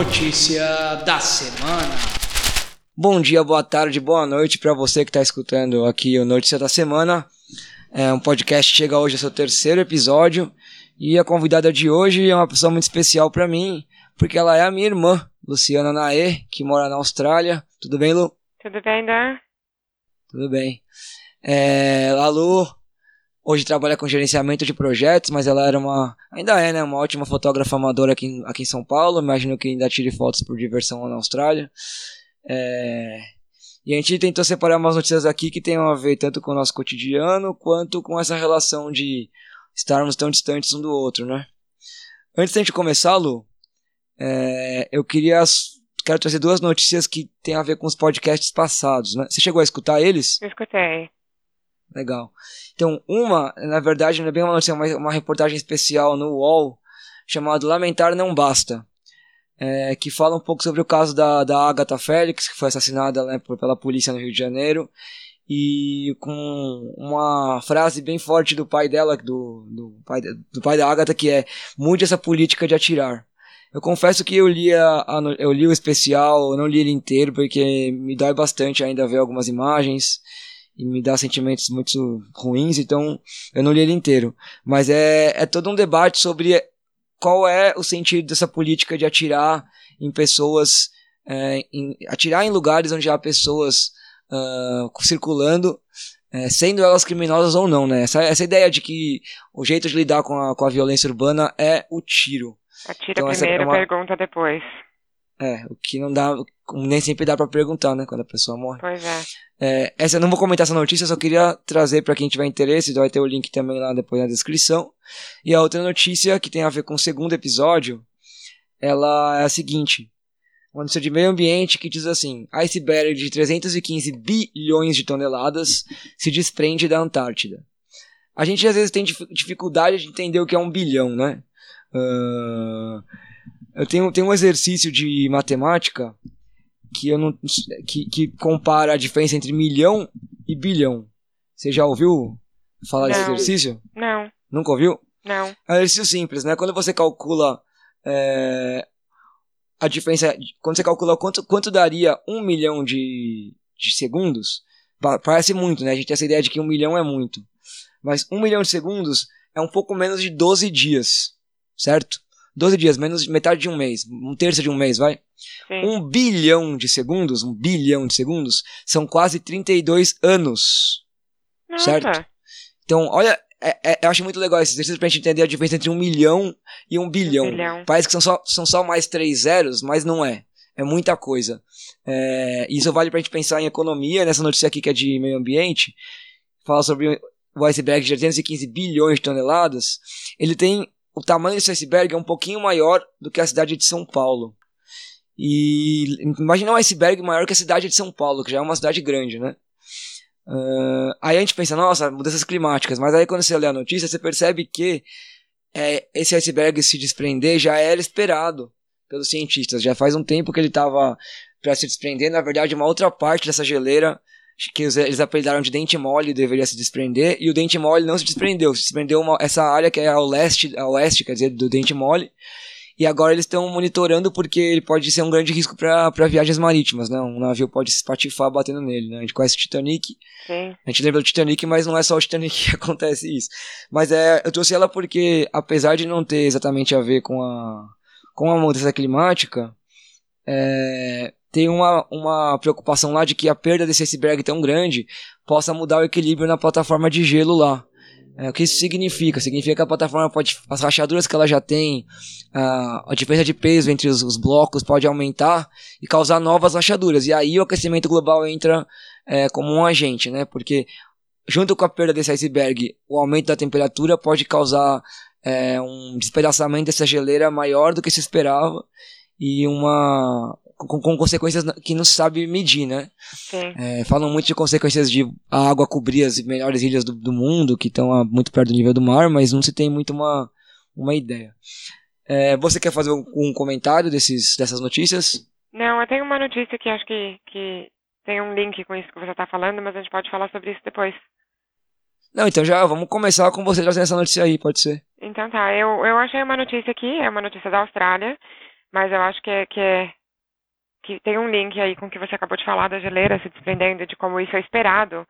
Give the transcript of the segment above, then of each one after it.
Notícia da semana. Bom dia, boa tarde, boa noite para você que está escutando aqui o Notícia da Semana. É um podcast que chega hoje ao seu terceiro episódio e a convidada de hoje é uma pessoa muito especial para mim, porque ela é a minha irmã, Luciana Naê, que mora na Austrália. Tudo bem, Lu? Tudo bem, Dan? Tudo bem. É, a Lu hoje trabalha com gerenciamento de projetos, mas ela era uma, ainda é, né, uma ótima fotógrafa amadora aqui, aqui em São Paulo. Imagino que ainda tire fotos por diversão lá na Austrália. É, e a gente tentou separar umas notícias aqui que tenham a ver tanto com o nosso cotidiano quanto com essa relação de estarmos tão distantes um do outro, né? Antes da gente começar, Lu, é, eu queria quero trazer duas notícias que têm a ver com os podcasts passados, né? Você chegou a escutar eles? Eu escutei. Legal. Então, uma, na verdade, não é bem uma notícia, mas uma reportagem especial no UOL chamado Lamentar Não Basta, é, que fala um pouco sobre o caso da, da Agatha Félix, que foi assassinada né, pela polícia no Rio de Janeiro, e com uma frase bem forte do pai dela, do, do, pai, do pai da Agatha, que é mude essa política de atirar. Eu confesso que eu li, a, a, eu li o especial, eu não li ele inteiro, porque me dói bastante ainda ver algumas imagens e me dá sentimentos muito ruins, então eu não li ele inteiro. Mas é, é todo um debate sobre qual é o sentido dessa política de atirar em pessoas, é, em, atirar em lugares onde há pessoas uh, circulando, é, sendo elas criminosas ou não, né? Essa, essa ideia de que o jeito de lidar com a, com a violência urbana é o tiro. Atira então, primeiro, é uma... pergunta depois. É, o que não dá, nem sempre dá para perguntar, né, quando a pessoa morre. Pois é. É. Essa não vou comentar essa notícia, só queria trazer para quem tiver interesse, vai ter o link também lá depois na descrição. E a outra notícia que tem a ver com o segundo episódio, ela é a seguinte: uma notícia de meio ambiente que diz assim: iceberg de 315 bilhões de toneladas se desprende da Antártida. A gente às vezes tem dificuldade de entender o que é um bilhão, né? Uh, eu tenho, tenho um exercício de matemática que, eu não, que, que compara a diferença entre milhão e bilhão. Você já ouviu falar não. desse exercício? Não. Nunca ouviu? Não. É um exercício simples, né? Quando você calcula é, a diferença. Quando você calcula quanto, quanto daria um milhão de, de segundos, parece muito, né? A gente tem essa ideia de que um milhão é muito. Mas um milhão de segundos é um pouco menos de 12 dias, certo? 12 dias, menos metade de um mês, um terço de um mês, vai? Sim. Um bilhão de segundos, um bilhão de segundos, são quase 32 anos. Nossa. Certo? Então, olha, é, é, eu acho muito legal esse exercício pra gente entender a diferença entre um milhão e um bilhão. Um bilhão. Parece que são só, são só mais três zeros, mas não é. É muita coisa. É, isso vale pra gente pensar em economia, nessa notícia aqui que é de meio ambiente, fala sobre o iceberg de 815 bilhões de toneladas. Ele tem o tamanho desse iceberg é um pouquinho maior do que a cidade de São Paulo. E imagina um iceberg maior que a cidade de São Paulo, que já é uma cidade grande, né? Uh, aí a gente pensa, nossa, mudanças climáticas, mas aí quando você lê a notícia, você percebe que é, esse iceberg se desprender já era esperado pelos cientistas. Já faz um tempo que ele estava para se desprender. Na verdade, uma outra parte dessa geleira que eles apelidaram de dente mole deveria se desprender, e o dente mole não se desprendeu, se desprendeu uma, essa área que é ao leste, ao oeste, quer dizer, do dente mole, e agora eles estão monitorando porque ele pode ser um grande risco para viagens marítimas, né? Um navio pode se espatifar batendo nele, né? A gente conhece o Titanic, Sim. a gente lembra do Titanic, mas não é só o Titanic que acontece isso. Mas é, eu trouxe ela porque, apesar de não ter exatamente a ver com a, com a mudança climática, é, tem uma, uma preocupação lá de que a perda desse iceberg tão grande possa mudar o equilíbrio na plataforma de gelo lá. É, o que isso significa? Significa que a plataforma pode. As rachaduras que ela já tem, a, a diferença de peso entre os, os, blocos pode aumentar e causar novas rachaduras. E aí o aquecimento global entra é, como um agente, né? Porque junto com a perda desse iceberg, o aumento da temperatura pode causar é, um despedaçamento dessa geleira maior do que se esperava e uma com, com, consequências que não se sabe medir, né? É, falam muito de consequências de a água cobrir as melhores ilhas do, do mundo, que estão muito perto do nível do mar, mas não se tem muito uma, uma ideia. É, você quer fazer um, comentário desses, dessas notícias? Não, eu tenho uma notícia que acho que, que tem um link com isso que você está falando, mas a gente pode falar sobre isso depois. Não, então já vamos começar com você trazendo essa notícia aí, pode ser. Então tá, eu, eu achei uma notícia aqui, é uma notícia da Austrália, mas eu acho que, é, que, é, que tem um link aí com o que você acabou de falar da geleira se desprendendo de como isso é esperado,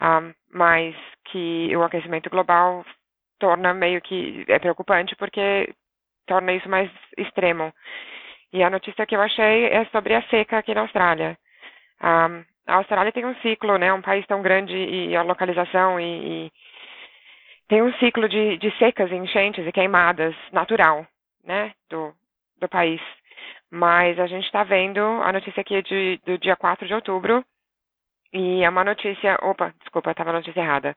um, mas que o aquecimento global torna meio que é preocupante porque torna isso mais extremo. E a notícia que eu achei é sobre a seca aqui na Austrália. Um, a Austrália tem um ciclo, né? Um país tão grande e a localização e, e tem um ciclo de, de secas, enchentes e queimadas natural, né? Do, do país. Mas a gente está vendo a notícia aqui de, do dia 4 de outubro e é uma notícia. Opa, desculpa, estava a notícia errada.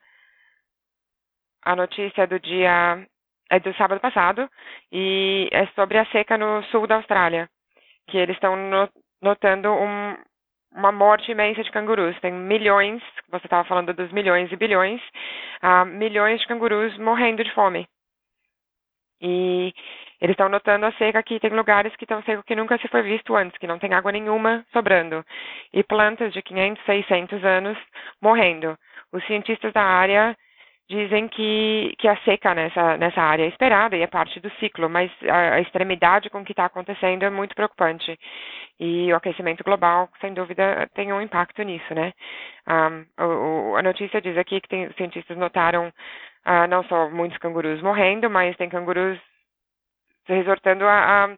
A notícia do dia. É do sábado passado e é sobre a seca no sul da Austrália. Que eles estão notando um, uma morte imensa de cangurus. Tem milhões, você estava falando dos milhões e bilhões, uh, milhões de cangurus morrendo de fome. E eles estão notando a seca que tem lugares que estão secos que nunca se foi visto antes, que não tem água nenhuma sobrando. E plantas de 500, 600 anos morrendo. Os cientistas da área dizem que, que a seca nessa, nessa área é esperada e é parte do ciclo, mas a, a extremidade com que está acontecendo é muito preocupante. E o aquecimento global, sem dúvida, tem um impacto nisso, né? Um, o, a notícia diz aqui que tem, cientistas notaram uh, não só muitos cangurus morrendo, mas tem cangurus resortando a, a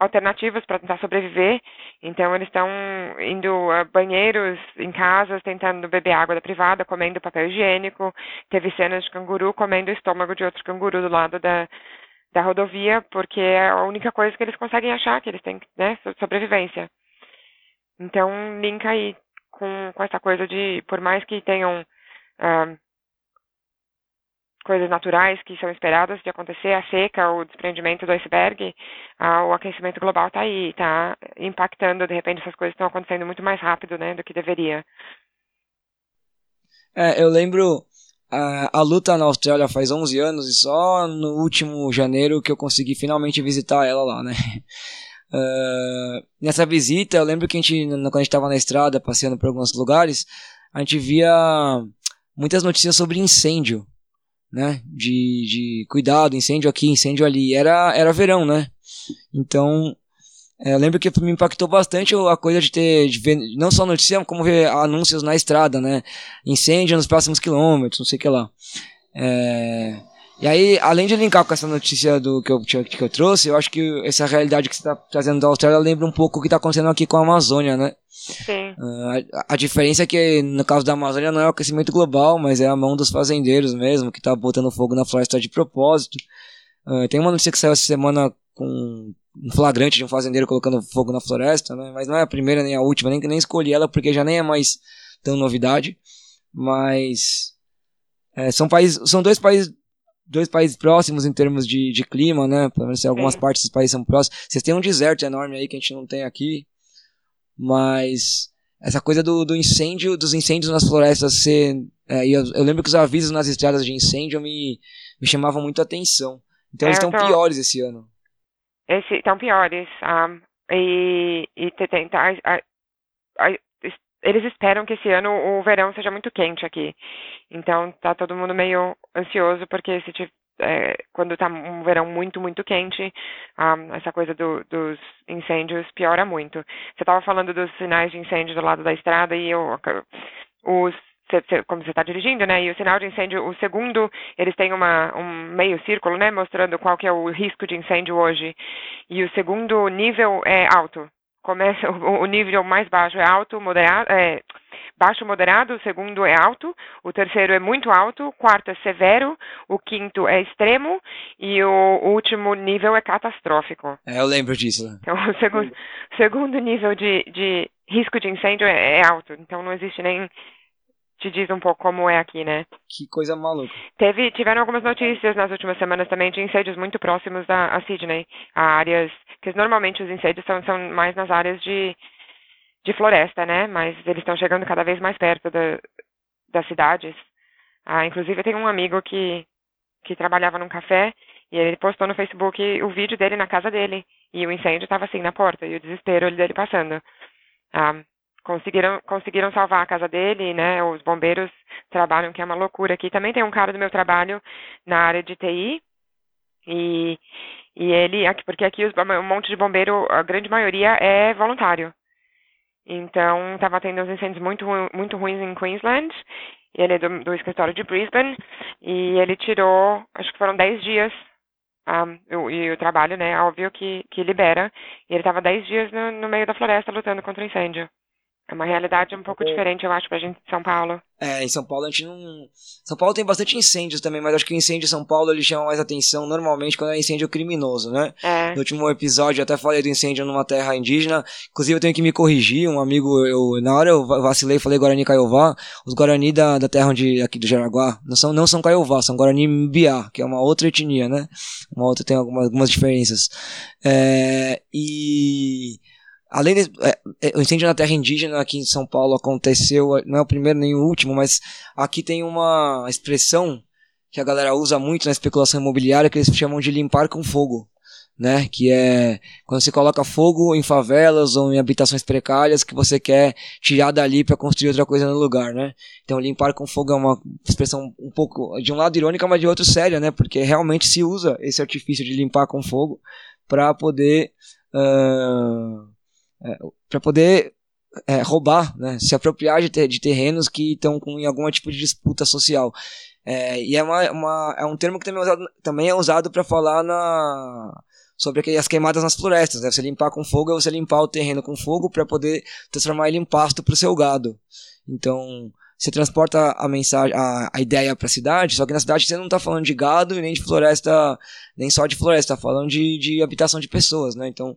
alternativas para tentar sobreviver. Então, eles estão indo a banheiros em casas, tentando beber água da privada, comendo papel higiênico. Teve cenas de canguru comendo o estômago de outro canguru do lado da, da rodovia, porque é a única coisa que eles conseguem achar, que eles têm, né, sobrevivência. Então, linka aí com, com essa coisa de, por mais que tenham uh, coisas naturais que são esperadas de acontecer, a seca, o desprendimento do iceberg, ah, o aquecimento global está aí, está impactando, de repente essas coisas estão acontecendo muito mais rápido né, do que deveria. É, eu lembro a, a luta na Austrália faz 11 anos e só no último janeiro que eu consegui finalmente visitar ela lá, né? Uh, nessa visita, eu lembro que a gente, quando a gente estava na estrada, passeando por alguns lugares, a gente via muitas notícias sobre incêndio né? De, de cuidado, incêndio aqui, incêndio ali. Era, era verão, né? Então, é, lembro que me impactou bastante a coisa de ter, de ver, não só notícia, como ver anúncios na estrada, né? Incêndio nos próximos quilômetros, não sei o que lá. É, e aí, além de linkar com essa notícia do que eu, que eu trouxe, eu acho que essa realidade que você está trazendo da Austrália lembra um pouco o que está acontecendo aqui com a Amazônia, né? Sim. Uh, a, a, diferença é que no caso da Amazônia não é o aquecimento global, mas é a mão dos fazendeiros mesmo, que está botando fogo na floresta de propósito. Uh, tem uma notícia que saiu essa semana com um flagrante de um fazendeiro colocando fogo na floresta, né? Mas não é a primeira nem a última, nem, nem escolhi ela porque já nem é mais tão novidade. Mas é, são, países, são dois países dois países próximos em termos de, de clima, né? Pelo menos algumas Sim. partes dos países são próximos. Vocês têm um deserto enorme aí que a gente não tem aqui, mas essa coisa do, do incêndio, dos incêndios nas florestas ser. É, eu, eu, lembro que os avisos nas estradas de incêndio me, me chamavam muito a atenção. Então é, eles estão tô... piores esse ano. Estão piores. Um, e, e tentar eles esperam que esse ano o verão seja muito quente aqui. Então tá todo mundo meio ansioso porque se é, quando tá um verão muito, muito quente, um, essa coisa do, dos incêndios piora muito. Você estava falando dos sinais de incêndio do lado da estrada e eu, os como você está dirigindo, né? E o sinal de incêndio, o segundo, eles têm uma, um meio círculo, né? Mostrando qual que é o risco de incêndio hoje. E o segundo nível é alto começa o, nível mais baixo é alto, moderado, é, baixo moderado, o segundo é alto, o terceiro é muito alto, o quarto é severo, o quinto é extremo e o último nível é catastrófico. É, eu lembro disso. Então, o segundo, segundo nível de, de risco de incêndio é, é alto, então não existe nem te diz um pouco como é aqui, né? Que coisa maluca. Teve, tiveram algumas notícias nas últimas semanas também de incêndios muito próximos a, a Sydney, a áreas que normalmente os incêndios são, são mais nas áreas de, de floresta, né? Mas eles estão chegando cada vez mais perto da, das cidades. Ah, inclusive, tem um amigo que, que trabalhava num café e ele postou no Facebook o vídeo dele na casa dele. E o incêndio estava assim na porta e o desespero dele passando. Ah, conseguiram, conseguiram salvar a casa dele, né? Os bombeiros trabalham, que é uma loucura aqui. Também tem um cara do meu trabalho na área de TI, E, e ele, porque aqui os, um monte de bombeiro, a grande maioria é voluntário. Então, estava tendo uns incêndios muito, muito ruins em Queensland. Ele é do, do escritório de Brisbane. E ele tirou, acho que foram 10 dias. Um, e o trabalho, né, óbvio que, que libera. E ele estava 10 dias no, no meio da floresta lutando contra o incêndio. É uma realidade um pouco é. diferente, eu acho, pra gente de São Paulo. É, em São Paulo a gente não. São Paulo tem bastante incêndios também, mas acho que o incêndio em São Paulo ele chama mais atenção normalmente quando é incêndio criminoso, né? É. No último episódio eu até falei do incêndio numa terra indígena. Inclusive eu tenho que me corrigir. Um amigo, eu, na hora eu vacilei e falei Guarani Caiová. Os Guarani da, da terra onde, aqui do Jaraguá não são, não são Caiová, são Guarani Mbiá, que é uma outra etnia, né? Uma outra tem algumas, algumas diferenças. É, e Além de, é, é, o incêndio na terra indígena aqui em São Paulo aconteceu, não é o primeiro nem o último, mas aqui tem uma expressão que a galera usa muito na especulação imobiliária que eles chamam de limpar com fogo, né? Que é quando você coloca fogo em favelas ou em habitações precárias que você quer tirar dali para construir outra coisa no lugar, né? Então limpar com fogo é uma expressão um pouco de um lado irônica, mas de outro séria, né? Porque realmente se usa esse artifício de limpar com fogo para poder uh é, para poder é, roubar, né, se apropriar de, ter, de terrenos que estão com em algum tipo de disputa social. É, e é, uma, uma, é um termo que também é usado, também é usado para falar na, sobre as queimadas nas florestas. Né? Você limpar com fogo é você limpar o terreno com fogo para poder transformar ele em pasto para o seu gado. Então, você transporta a mensagem, a, a ideia para a cidade, só que na cidade você não está falando de gado e nem de floresta, nem só de floresta, está falando de, de habitação de pessoas, né? Então,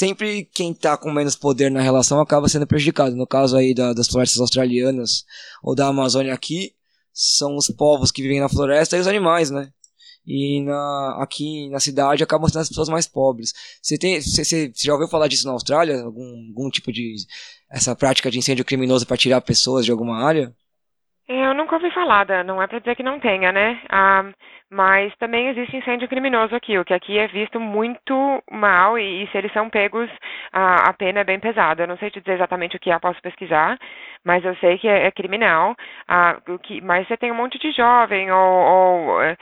sempre quem está com menos poder na relação acaba sendo prejudicado. No caso aí da, das florestas australianas ou da Amazônia aqui, são os povos que vivem na floresta e os animais, né? E na, aqui na cidade acabam sendo as pessoas mais pobres. Você, tem, você, você já ouviu falar disso na Austrália? Algum, algum tipo de. essa prática de incêndio criminoso para tirar pessoas de alguma área? Eu nunca ouvi falar, não é para dizer que não tenha, né? Ah, mas também existe incêndio criminoso aqui, o que aqui é visto muito mal e, e se eles são pegos, ah, a pena é bem pesada. Eu não sei te dizer exatamente o que é, posso pesquisar, mas eu sei que é, é criminal. Ah, que, mas você tem um monte de jovem ou, ou é,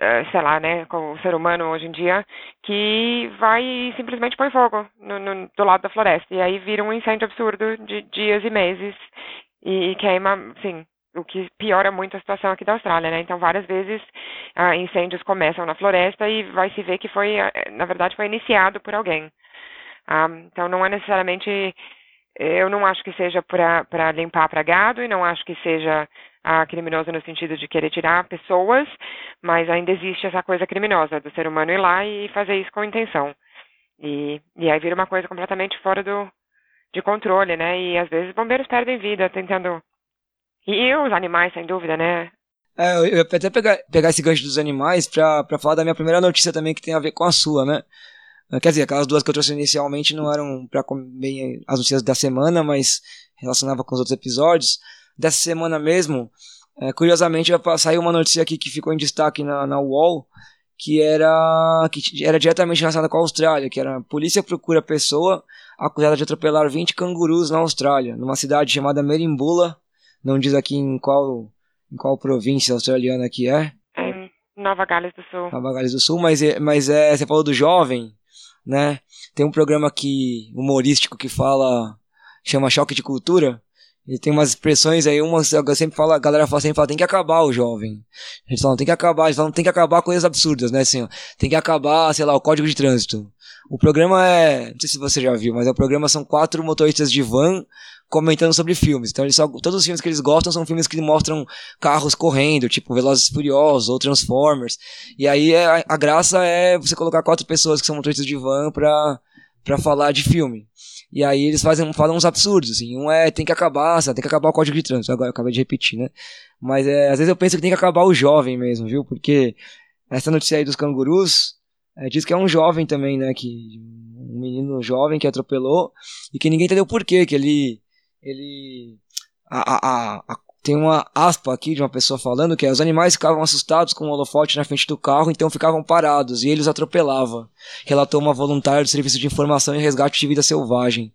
é, sei lá, né, com o ser humano hoje em dia, que vai e simplesmente põe fogo no, no, do lado da floresta. E aí vira um incêndio absurdo de dias e meses e, e queima, assim, o que piora muito a situação aqui da Austrália, né? Então, várias vezes ah, incêndios começam na floresta e vai se ver que foi, ah, na verdade, foi iniciado por alguém. Ah, então, não é necessariamente, eu não acho que seja para limpar para gado e não acho que seja ah, criminoso no sentido de querer tirar pessoas, mas ainda existe essa coisa criminosa do ser humano ir lá e fazer isso com intenção. E, e aí vira uma coisa completamente fora do, de controle, né? E às vezes bombeiros perdem vida tentando e os animais, sem dúvida, né? É, eu ia até pegar, pegar esse gancho dos animais pra, pra falar da minha primeira notícia também, que tem a ver com a sua, né? Quer dizer, aquelas duas que eu trouxe inicialmente não eram pra bem as notícias da semana, mas relacionava com os outros episódios. Dessa semana mesmo, é, curiosamente, saiu uma notícia aqui que ficou em destaque na, na UOL, que era, que era diretamente relacionada com a Austrália, que era a polícia procura pessoa acusada de atropelar 20 cangurus na Austrália, numa cidade chamada Merimbula, não diz aqui em qual, em qual província australiana que é. É Nova Gales do Sul. Nova Gales do Sul, mas, é, mas é, você falou do jovem, né? Tem um programa aqui humorístico que fala, chama Choque de Cultura. E tem umas expressões aí, uma sempre fala, a galera fala, sempre fala, tem que acabar o jovem. A gente fala, tem que acabar, eles falam, tem que acabar coisas absurdas, né? Assim, ó, tem que acabar, sei lá, o código de trânsito. O programa é, não sei se você já viu, mas o programa são quatro motoristas de van comentando sobre filmes. Então, eles só, todos os filmes que eles gostam são filmes que mostram carros correndo, tipo Velozes e Furiosos ou Transformers. E aí é, a graça é você colocar quatro pessoas que são motoristas de van pra, pra falar de filme. E aí eles fazem, falam uns absurdos, assim. Um é tem que acabar, sabe? tem que acabar o código de trânsito. Agora eu acabei de repetir, né? Mas é, às vezes eu penso que tem que acabar o jovem mesmo, viu? Porque essa notícia aí dos cangurus é, diz que é um jovem também, né? Que, um menino jovem que atropelou e que ninguém entendeu por quê, que ele ele a, a, a, tem uma aspa aqui de uma pessoa falando que os animais ficavam assustados com o holofote na frente do carro, então ficavam parados e ele os atropelava. Relatou uma voluntária do Serviço de Informação e Resgate de Vida Selvagem.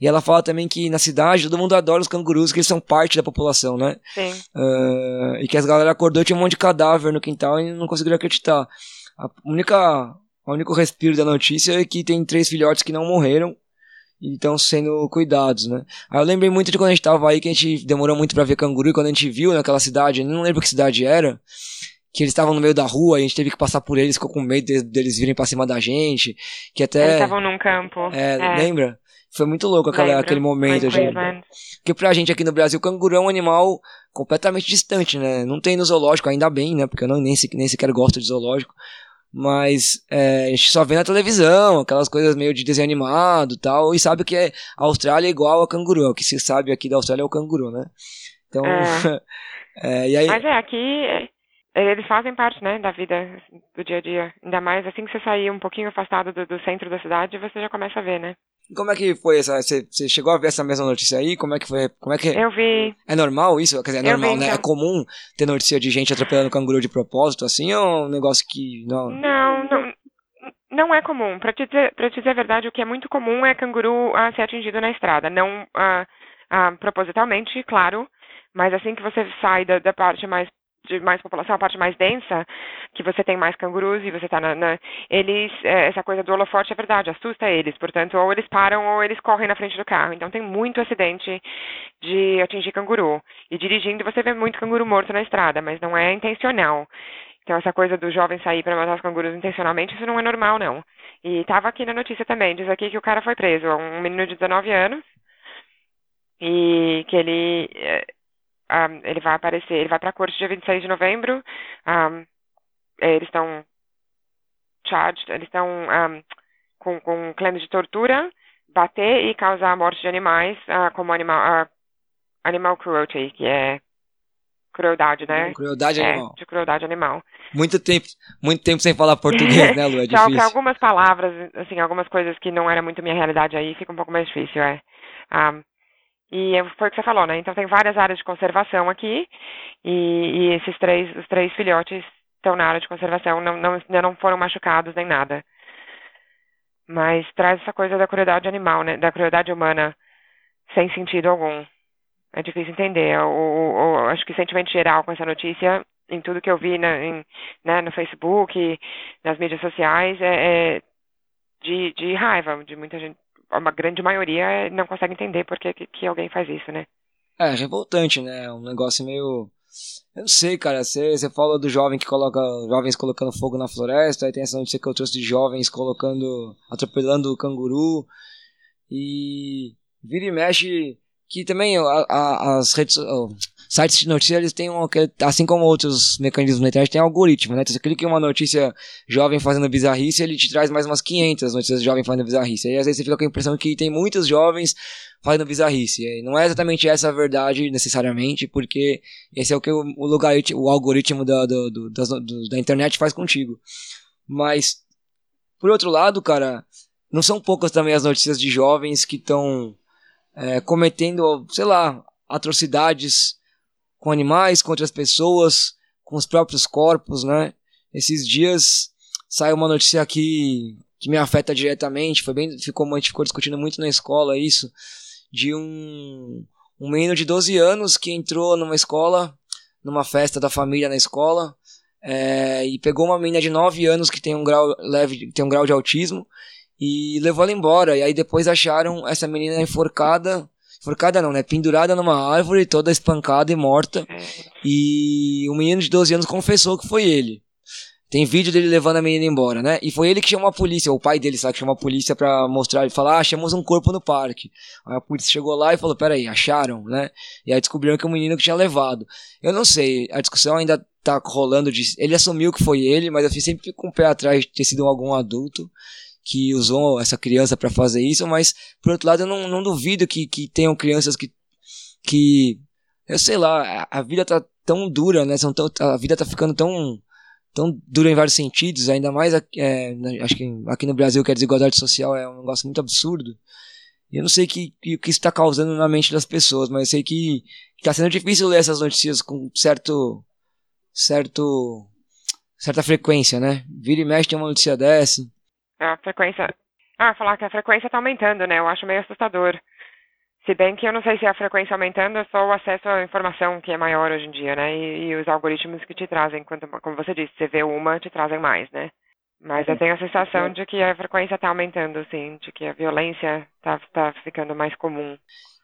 E ela fala também que na cidade todo mundo adora os cangurus, que eles são parte da população, né? Sim. Uh, e que as galera acordou e tinha um monte de cadáver no quintal e não conseguiram acreditar. A única, o único respiro da notícia é que tem três filhotes que não morreram e estão sendo cuidados, né? Aí eu lembrei muito de quando a gente tava aí, que a gente demorou muito para ver canguru, e quando a gente viu naquela cidade, não lembro que cidade era, que eles estavam no meio da rua, a gente teve que passar por eles, ficou com medo deles, deles virem pra cima da gente, que até... Eles estavam num campo. É, é. lembra? Foi muito louco aquela, aquele momento. Gente. Porque pra gente aqui no Brasil, o canguru é um animal completamente distante, né? Não tem no zoológico, ainda bem, né? Porque eu não, nem, nem sequer gosto de zoológico. Mas é, a gente só vê na televisão, aquelas coisas meio de desenho animado e tal, e sabe que é, a Austrália é igual a canguru. O que se sabe aqui da Austrália é o canguru, né? Então. É. é, e aí... Mas é, aqui é, eles fazem parte, né, da vida, do dia a dia. Ainda mais assim que você sair um pouquinho afastado do, do centro da cidade, você já começa a ver, né? Como é que foi essa? Você, você, chegou a ver essa mesma notícia aí? Como é que foi? Como é que Eu vi. É normal isso? Quer dizer, é normal, vi, né? então. É comum ter notícia de gente atropelando canguru de propósito, assim, ou é um negócio que não? Não, não, não é comum. Para te dizer, para te dizer a verdade, o que é muito comum é canguru ah, ser atingido na estrada, não ah, ah, propositalmente, claro, mas assim que você sai da, da parte mais de mais população, a parte mais densa, que você tem mais cangurus e você está na, na, Eles, é, essa coisa do holofote é verdade, assusta eles. Portanto, ou eles param ou eles correm na frente do carro. Então tem muito acidente de atingir canguru. E dirigindo você vê muito canguru morto na estrada, mas não é intencional. Então essa coisa do jovem sair para matar os cangurus intencionalmente, isso não é normal, não. E estava aqui na notícia também, diz aqui que o cara foi preso, um menino de 19 anos, e que ele é, um, ele vai aparecer, ele vai para a corte dia 26 de novembro. Um, eles estão charged, eles estão um, com, com claims de tortura, bater e causar a morte de animais, uh, como animal, uh, animal cruelty, que é crueldade, né? Crueldade é, animal. De crueldade animal. Muito tempo, muito tempo sem falar português, né, Lu? É difícil. algumas palavras, assim, algumas coisas que não era muito minha realidade aí, fica um pouco mais difícil, é. Um, e foi o que você falou, né? Então tem várias áreas de conservação aqui e, e esses três, os três filhotes estão na área de conservação, não, não, não foram machucados nem nada. Mas traz essa coisa da crueldade animal, né? Da crueldade humana sem sentido algum. É difícil entender. O, o, o acho que o sentimento geral com essa notícia, em tudo que eu vi na, em, né, no Facebook, nas mídias sociais, é, é de, de raiva, de muita gente uma grande maioria não consegue entender por que, que alguém faz isso, né? É, revoltante, né? Um negócio meio. Eu não sei, cara. Você, você do jovem que coloca. Jovens colocando fogo na floresta, aí tem essa notícia que eu trouxe de jovens colocando. atropelando o canguru. E. Vira e mexe. Que também a, a, as redes sites de notícia eles têm um, assim como outros mecanismos na internet, tem algoritmo, né? Então, você clica em uma notícia jovem fazendo bizarrice, ele te traz mais umas 500 notícias jovens fazendo bizarrice. Aí às vezes você fica com a impressão que tem muitos jovens fazendo bizarrice. E não é exatamente essa a verdade necessariamente, porque esse é o que o, o, lugar, o algoritmo da, do, do, das, do, da internet faz contigo. Mas, por outro lado, cara, não são poucas também as notícias de jovens que estão é, cometendo, sei lá, atrocidades com animais, com outras pessoas, com os próprios corpos, né? Esses dias saiu uma notícia aqui que me afeta diretamente, foi bem, ficou, a gente ficou discutindo muito na escola isso, de um, um menino de 12 anos que entrou numa escola, numa festa da família na escola, é, e pegou uma menina de 9 anos que tem um grau leve, tem um grau de autismo, e levou ela embora. E aí depois acharam essa menina enforcada Enforcada não, né? Pendurada numa árvore, toda espancada e morta. E o menino de 12 anos confessou que foi ele. Tem vídeo dele levando a menina embora, né? E foi ele que chamou a polícia, o pai dele, sabe, que chamou a polícia pra mostrar, e falar, ah, achamos um corpo no parque. Aí a polícia chegou lá e falou, peraí, acharam, né? E aí descobriram que o menino que tinha levado. Eu não sei, a discussão ainda tá rolando de... Ele assumiu que foi ele, mas eu sempre fico com o pé atrás de ter sido algum adulto que usou essa criança para fazer isso, mas por outro lado eu não, não duvido que, que tenham crianças que, que eu sei lá, a, vida tá tão dura, né? São tão, a vida tá ficando tão tão dura em vários sentidos, ainda mais é, acho que aqui no Brasil que a desigualdade social é um negócio muito absurdo. E eu não sei o que, que, que isso está causando na mente das pessoas, mas eu sei que está sendo difícil ler essas notícias com certo certo certa frequência, né? Vira e mexe tem uma notícia dessa a frequência. Ah, falar que a frequência está aumentando, né? Eu acho meio assustador. Se bem que eu não sei se a frequência aumentando é só o acesso à informação que é maior hoje em dia, né? E, e os algoritmos que te trazem, quanto, como você disse, você vê uma, te trazem mais, né? Mas eu tenho a sensação de que a frequência está aumentando, assim, de que a violência está tá ficando mais comum.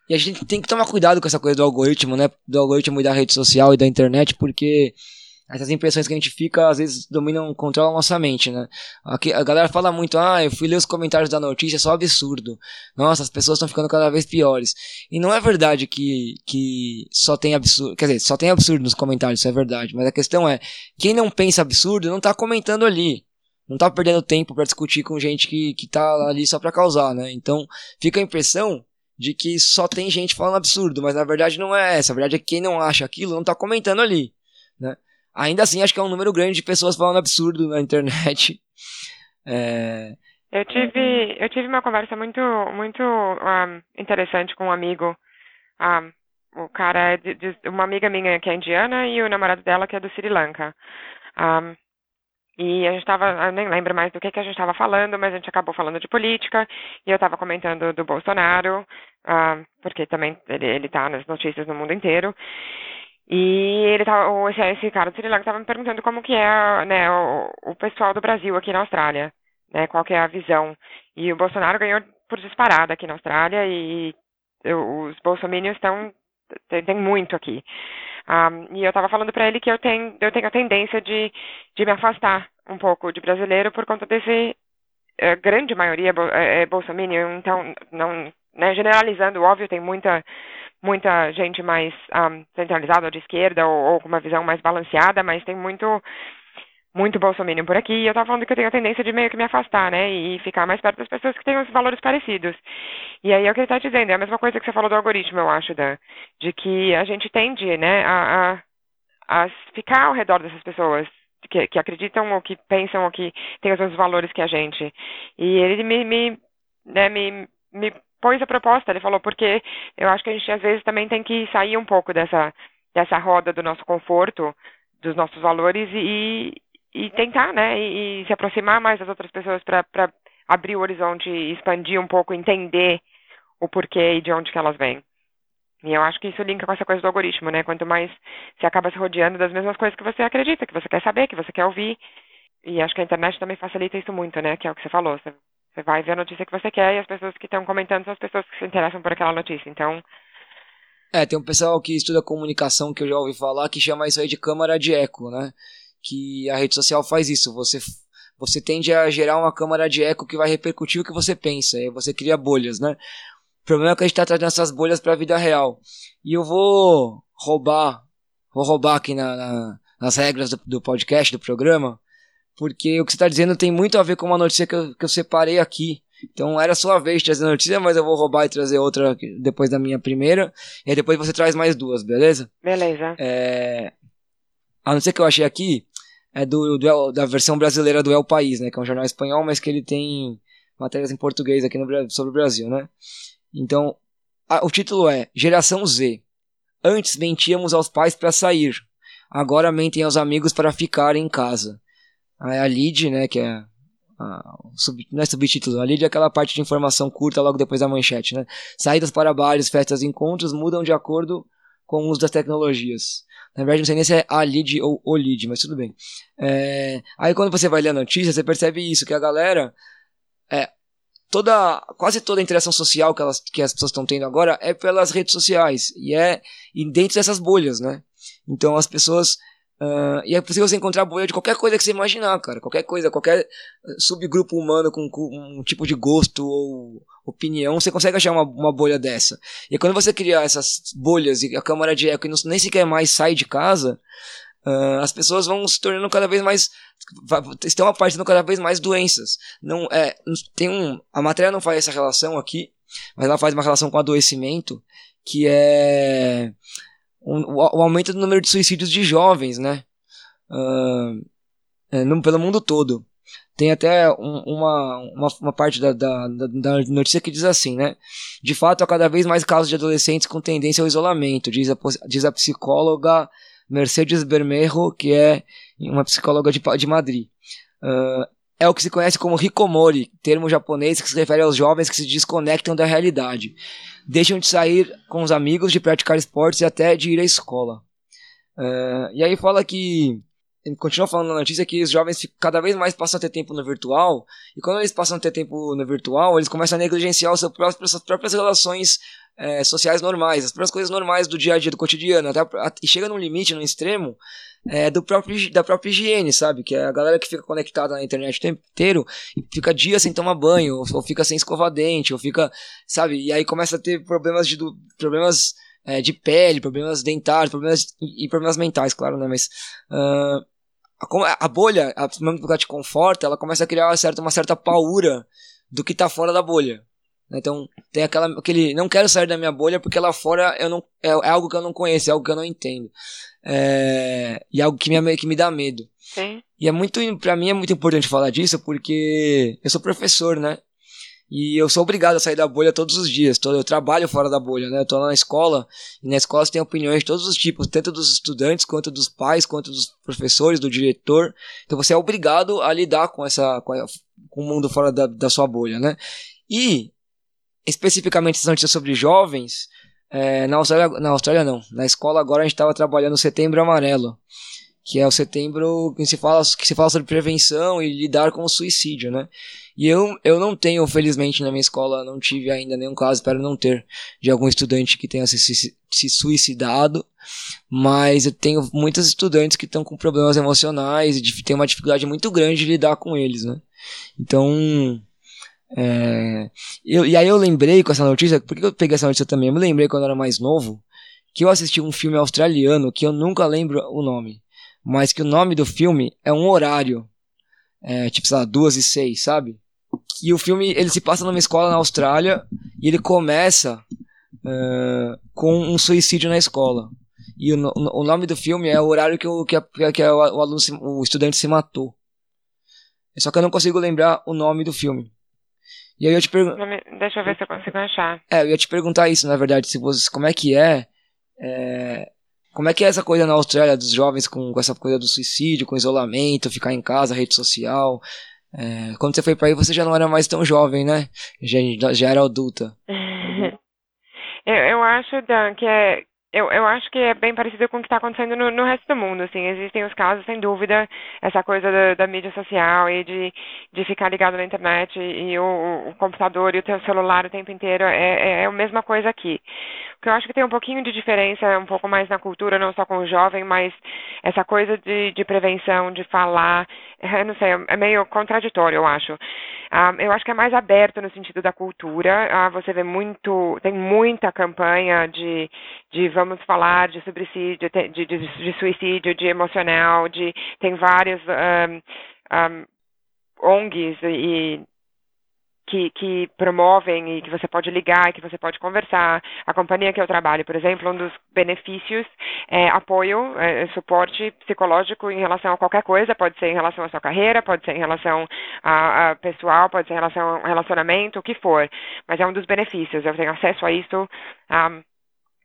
E a gente tem que tomar cuidado com essa coisa do algoritmo, né? Do algoritmo e da rede social e da internet, porque essas impressões que a gente fica, às vezes, dominam, controlam nossa mente, né? Aqui, a galera fala muito, ah, eu fui ler os comentários da notícia, é só absurdo. Nossa, as pessoas estão ficando cada vez piores. E não é verdade que, que só tem absurdo, quer dizer, só tem absurdo nos comentários, isso é verdade. Mas a questão é, quem não pensa absurdo não tá comentando ali. Não tá perdendo tempo para discutir com gente que, que tá ali só pra causar, né? Então, fica a impressão de que só tem gente falando absurdo, mas na verdade não é essa. A verdade é que quem não acha aquilo não tá comentando ali, né? Ainda assim, acho que é um número grande de pessoas falando absurdo na internet. É... Eu tive, eu tive uma conversa muito, muito um, interessante com um amigo. Um, o cara é de, de, uma amiga minha que é indiana e o namorado dela que é do Sri Lanka. Um, e a gente estava, eu nem lembro mais do que, que a gente estava falando, mas a gente acabou falando de política e eu estava comentando do Bolsonaro, uh, porque também ele está nas notícias no mundo inteiro. E ele tava, esse, esse cara do Sri Lanka estava me perguntando como que é né, o, o pessoal do Brasil aqui na Austrália, né, qual que é a visão. E o Bolsonaro ganhou por disparada aqui na Austrália e os bolsominions estão tem, tem, muito aqui. Um, e eu estava falando para ele que eu tenho, eu tenho a tendência de, de me afastar um pouco de brasileiro por conta desse uh, grande maioria é, é bolsominion, então não, né, generalizando, óbvio, tem muita muita gente mais um, centralizada ou de esquerda ou, ou, com uma visão mais balanceada, mas tem muito muito bolsominion por aqui, e eu tava falando que eu tenho a tendência de meio que me afastar, né, e ficar mais perto das pessoas que têm os valores parecidos. E aí é o que ele tá dizendo, é a mesma coisa que você falou do algoritmo, eu acho, Dan, de que a gente tende, né, a, a, a ficar ao redor dessas pessoas, que, que, acreditam ou que pensam ou que têm os mesmos valores que a gente. E ele me, me, né, me, me pôs a proposta, ele falou, porque eu acho que a gente às vezes também tem que sair um pouco dessa, dessa roda do nosso conforto, dos nossos valores e, e tentar, né, e, e, se aproximar mais das outras pessoas para abrir o horizonte, expandir um pouco, entender o porquê e de onde que elas vêm. E eu acho que isso linka com essa coisa do algoritmo, né? Quanto mais você acaba se rodeando das mesmas coisas que você acredita, que você quer saber, que você quer ouvir. E acho que a internet também facilita isso muito, né? Que é o que você falou. Você você vai ver a notícia que você quer e as pessoas que estão comentando são as pessoas que se interessam por aquela notícia. Então. É, tem um pessoal que estuda comunicação que eu já ouvi falar que chama isso aí de câmara de eco, né? Que a rede social faz isso. Você, você tende a gerar uma câmara de eco que vai repercutir o que você pensa. E você cria bolhas, né? O problema é que a gente está trazendo essas bolhas para a vida real. E eu vou roubar, vou roubar aqui na, na, nas regras do, do podcast, do programa, porque o que você está dizendo tem muito a ver com uma notícia que eu, que eu separei aqui. Então era sua vez de trazer a notícia, mas eu vou roubar e trazer outra depois da minha primeira. E depois você traz mais duas, beleza? Beleza. É... A notícia que eu achei aqui é do, do, da versão brasileira do El País, né? Que é um jornal espanhol, mas que ele tem matérias em português aqui no, sobre o Brasil, né? Então, a, o título é Geração Z. Antes mentíamos aos pais para sair. Agora mentem aos amigos para ficar em casa. A, lead, né, que é a, sub, não é subtítulo, a lead é aquela parte de informação curta logo depois da manchete, né? Saídas para bares, festas encontros mudam de acordo com o uso das tecnologias. Na verdade, não sei nem se é a lead ou o lead, mas tudo bem. É, aí quando você vai ler a notícia, você percebe isso, que a galera. É, toda, quase toda a interação social que, elas, que as pessoas estão tendo agora é pelas redes sociais. E é e dentro dessas bolhas, né? Então as pessoas Uh, e é possível você encontrar bolha de qualquer coisa que você imaginar, cara. Qualquer coisa, qualquer subgrupo humano com, com um tipo de gosto ou opinião, você consegue achar uma, uma bolha dessa. E quando você cria essas bolhas e a câmara de eco e não, nem sequer mais sai de casa, uh, as pessoas vão se tornando cada vez mais. estão aparecendo cada vez mais doenças. Não, é, tem um, a matéria não faz essa relação aqui, mas ela faz uma relação com adoecimento que é o, aumento do número de suicídios de jovens, né? Uh, no, pelo mundo todo. Tem até um, uma, uma, uma, parte da, da, da, notícia que diz assim, né? De fato, há cada vez mais casos de adolescentes com tendência ao isolamento, diz a, diz a psicóloga Mercedes Bermejo, que é uma psicóloga de, de Madrid. Uh, é o que se conhece como hikomori, termo japonês que se refere aos jovens que se desconectam da realidade deixam de sair com os amigos, de praticar esportes e até de ir à escola. Uh, e aí fala que continua falando na notícia que os jovens cada vez mais passam a ter tempo no virtual, e quando eles passam a ter tempo no virtual, eles começam a negligenciar os seus próprios, suas próprias relações é, sociais normais, as próprias coisas normais do dia a dia, do cotidiano, até, e chega num limite, num extremo, é, do próprio, da própria higiene, sabe? Que é a galera que fica conectada na internet o tempo inteiro e fica dias sem tomar banho, ou, ou fica sem escovar dente, ou fica, sabe? E aí começa a ter problemas de, problemas, é, de pele, problemas dentários, problemas e, problemas mentais, claro, né? Mas uh, a, bolha, mesmo que ela te conforta, ela começa a criar uma certa, uma certa paura do que tá fora da bolha. Então tem aquela, aquele, não quero sair da minha bolha porque lá fora eu não, é, é algo que eu não conheço, é algo que eu não entendo. É, e é algo que me, que me dá medo. Sim. E é muito, para mim é muito importante falar disso porque eu sou professor, né? E eu sou obrigado a sair da bolha todos os dias. Eu trabalho fora da bolha, né? Eu tô lá na escola, e na escola você tem opiniões de todos os tipos, tanto dos estudantes, quanto dos pais, quanto dos professores, do diretor. Então você é obrigado a lidar com essa com, a, com o mundo fora da, da sua bolha, né? E especificamente essa notícia sobre jovens, é, na Austrália, na Austrália não, na escola agora a gente estava trabalhando o Setembro Amarelo, que é o setembro que se fala que se fala sobre prevenção e lidar com o suicídio, né? E eu, eu não tenho, felizmente, na minha escola, não tive ainda nenhum caso, espero não ter, de algum estudante que tenha se, se, suicidado, mas eu tenho muitos estudantes que estão com problemas emocionais e têm uma dificuldade muito grande de lidar com eles, né? Então, é, eu, e aí eu lembrei com essa notícia, por que eu peguei essa notícia também? Eu me lembrei quando eu era mais novo, que eu assisti um filme australiano que eu nunca lembro o nome, mas que o nome do filme é um horário, é, tipo, sei lá, duas e seis, sabe? E o filme, ele se passa numa escola na Austrália e ele começa uh, com um suicídio na escola. E o, o, nome do filme é o horário que, o, que, a, que a, o, aluno se, o estudante se matou. Só que eu não consigo lembrar o nome do filme. E aí eu te pergunto. Deixa eu ver se eu consigo achar. É, eu ia te perguntar isso, na verdade, se você, como é que é, é, Como é que é essa coisa na Austrália dos jovens com, com essa coisa do suicídio, com isolamento, ficar em casa, rede social? É, quando você foi para aí, você já não era mais tão jovem, né? Já, já era adulta. eu, eu acho, Dan, que é, eu, eu acho que é bem parecido com o que está acontecendo no, no resto do mundo, assim, existem os casos, sem dúvida, essa coisa da, da mídia social e de, de ficar ligado na internet e, o, o, computador e o teu celular o tempo inteiro, é, é, é a mesma coisa aqui. Que eu acho que tem um pouquinho de diferença, um pouco mais na cultura, não só com o jovem, mas essa coisa de, de prevenção, de falar, eu não sei, é meio contraditório, eu acho. Ah, eu acho que é mais aberto no sentido da cultura. Ah, você vê muito, tem muita campanha de, de vamos falar de suicídio, de, de, de suicídio, de emocional, de tem vários um, um, ONGs e que, que promovem e que você pode ligar, que você pode conversar. A companhia que eu trabalho, por exemplo, um dos benefícios é apoio, é, suporte psicológico em relação a qualquer coisa, pode ser em relação à sua carreira, pode ser em relação a, a pessoal, pode ser em relação a relacionamento, o que for. Mas é um dos benefícios. Eu tenho acesso a isso. Um,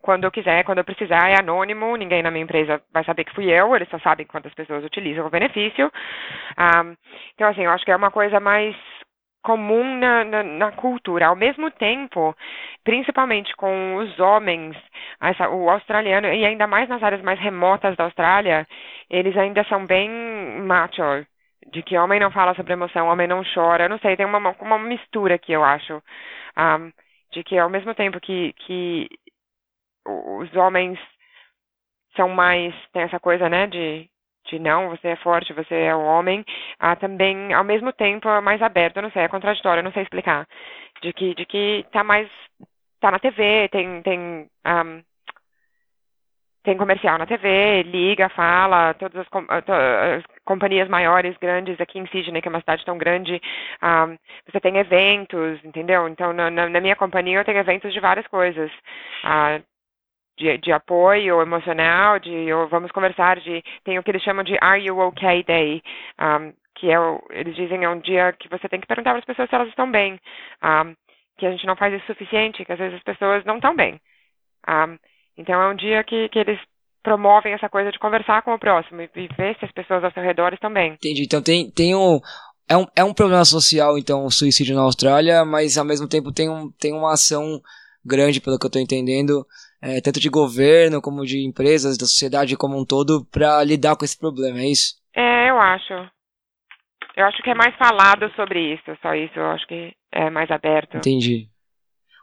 quando eu quiser, quando eu precisar, é anônimo, ninguém na minha empresa vai saber que fui eu, eles só sabem quantas pessoas utilizam o benefício. Um, então, assim, eu acho que é uma coisa mais comum na, na, na, cultura. Ao mesmo tempo, principalmente com os homens, essa, o australiano, e ainda mais nas áreas mais remotas da Austrália, eles ainda são bem macho. De que homem não fala sobre emoção, homem não chora. Não sei, tem uma, uma mistura aqui, eu acho. Um, de que ao mesmo tempo que, que os homens são mais. tem essa coisa, né, de de não, você é forte, você é um homem, ah, também, ao mesmo tempo, é mais aberto, não sei, é contraditório, eu não sei explicar. De que, de que tá mais, tá na TV, tem, tem, um, tem comercial na TV, liga, fala, todas as, com, as, companhias maiores, grandes, aqui em Sydney, que é uma cidade tão grande, um, você tem eventos, entendeu? Então, na, na, minha companhia eu tenho eventos de várias coisas. Uh, de, de apoio emocional, de ou vamos conversar, de tem o que eles chamam de Are You Okay Day, um, que é o, eles dizem é um dia que você tem que perguntar para as pessoas se elas estão bem, um, que a gente não faz isso suficiente, que às vezes as pessoas não estão bem. Um, então é um dia que, que eles promovem essa coisa de conversar com o próximo e, e ver se as pessoas ao seu redor estão bem. Entendi. Então tem, tem um, é um, é um problema social, então, o suicídio na Austrália, mas ao mesmo tempo tem, um, tem uma ação grande, pelo que eu estou entendendo, é, tanto de governo como de empresas, da sociedade como um todo, para lidar com esse problema, é isso? É, eu acho. Eu acho que é mais falado sobre isso, só isso. Eu acho que é mais aberto. Entendi.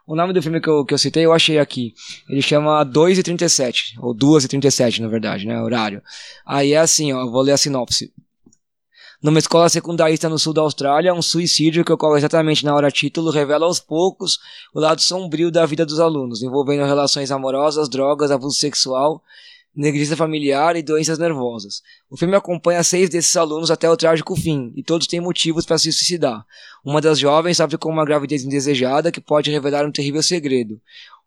O nome do filme que eu, que eu citei, eu achei aqui. Ele chama 2 e 37, ou 2 e 37, na verdade, né? Horário. Aí é assim, ó, vou ler a sinopse. Numa escola secundarista no sul da Austrália, um suicídio que ocorre exatamente na hora título revela aos poucos o lado sombrio da vida dos alunos, envolvendo relações amorosas, drogas, abuso sexual, negligência familiar e doenças nervosas. O filme acompanha seis desses alunos até o trágico fim, e todos têm motivos para se suicidar. Uma das jovens sofre com uma gravidez indesejada que pode revelar um terrível segredo.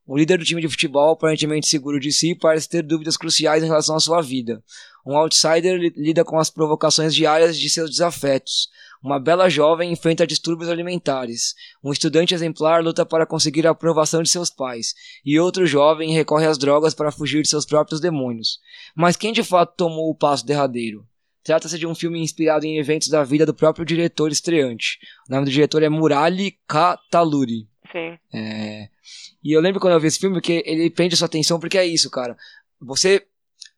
O líder do time de futebol, aparentemente seguro de si, parece ter dúvidas cruciais em relação à sua vida. Um outsider lida com as provocações diárias de seus desafetos. Uma bela jovem enfrenta distúrbios alimentares. Um estudante exemplar luta para conseguir a aprovação de seus pais. E outro jovem recorre às drogas para fugir de seus próprios demônios. Mas quem de fato tomou o passo derradeiro? Trata-se de um filme inspirado em eventos da vida do próprio diretor estreante. O nome do diretor é Murali Kataluri. Sim. É... E eu lembro quando eu vi esse filme que ele prende sua atenção porque é isso, cara. Você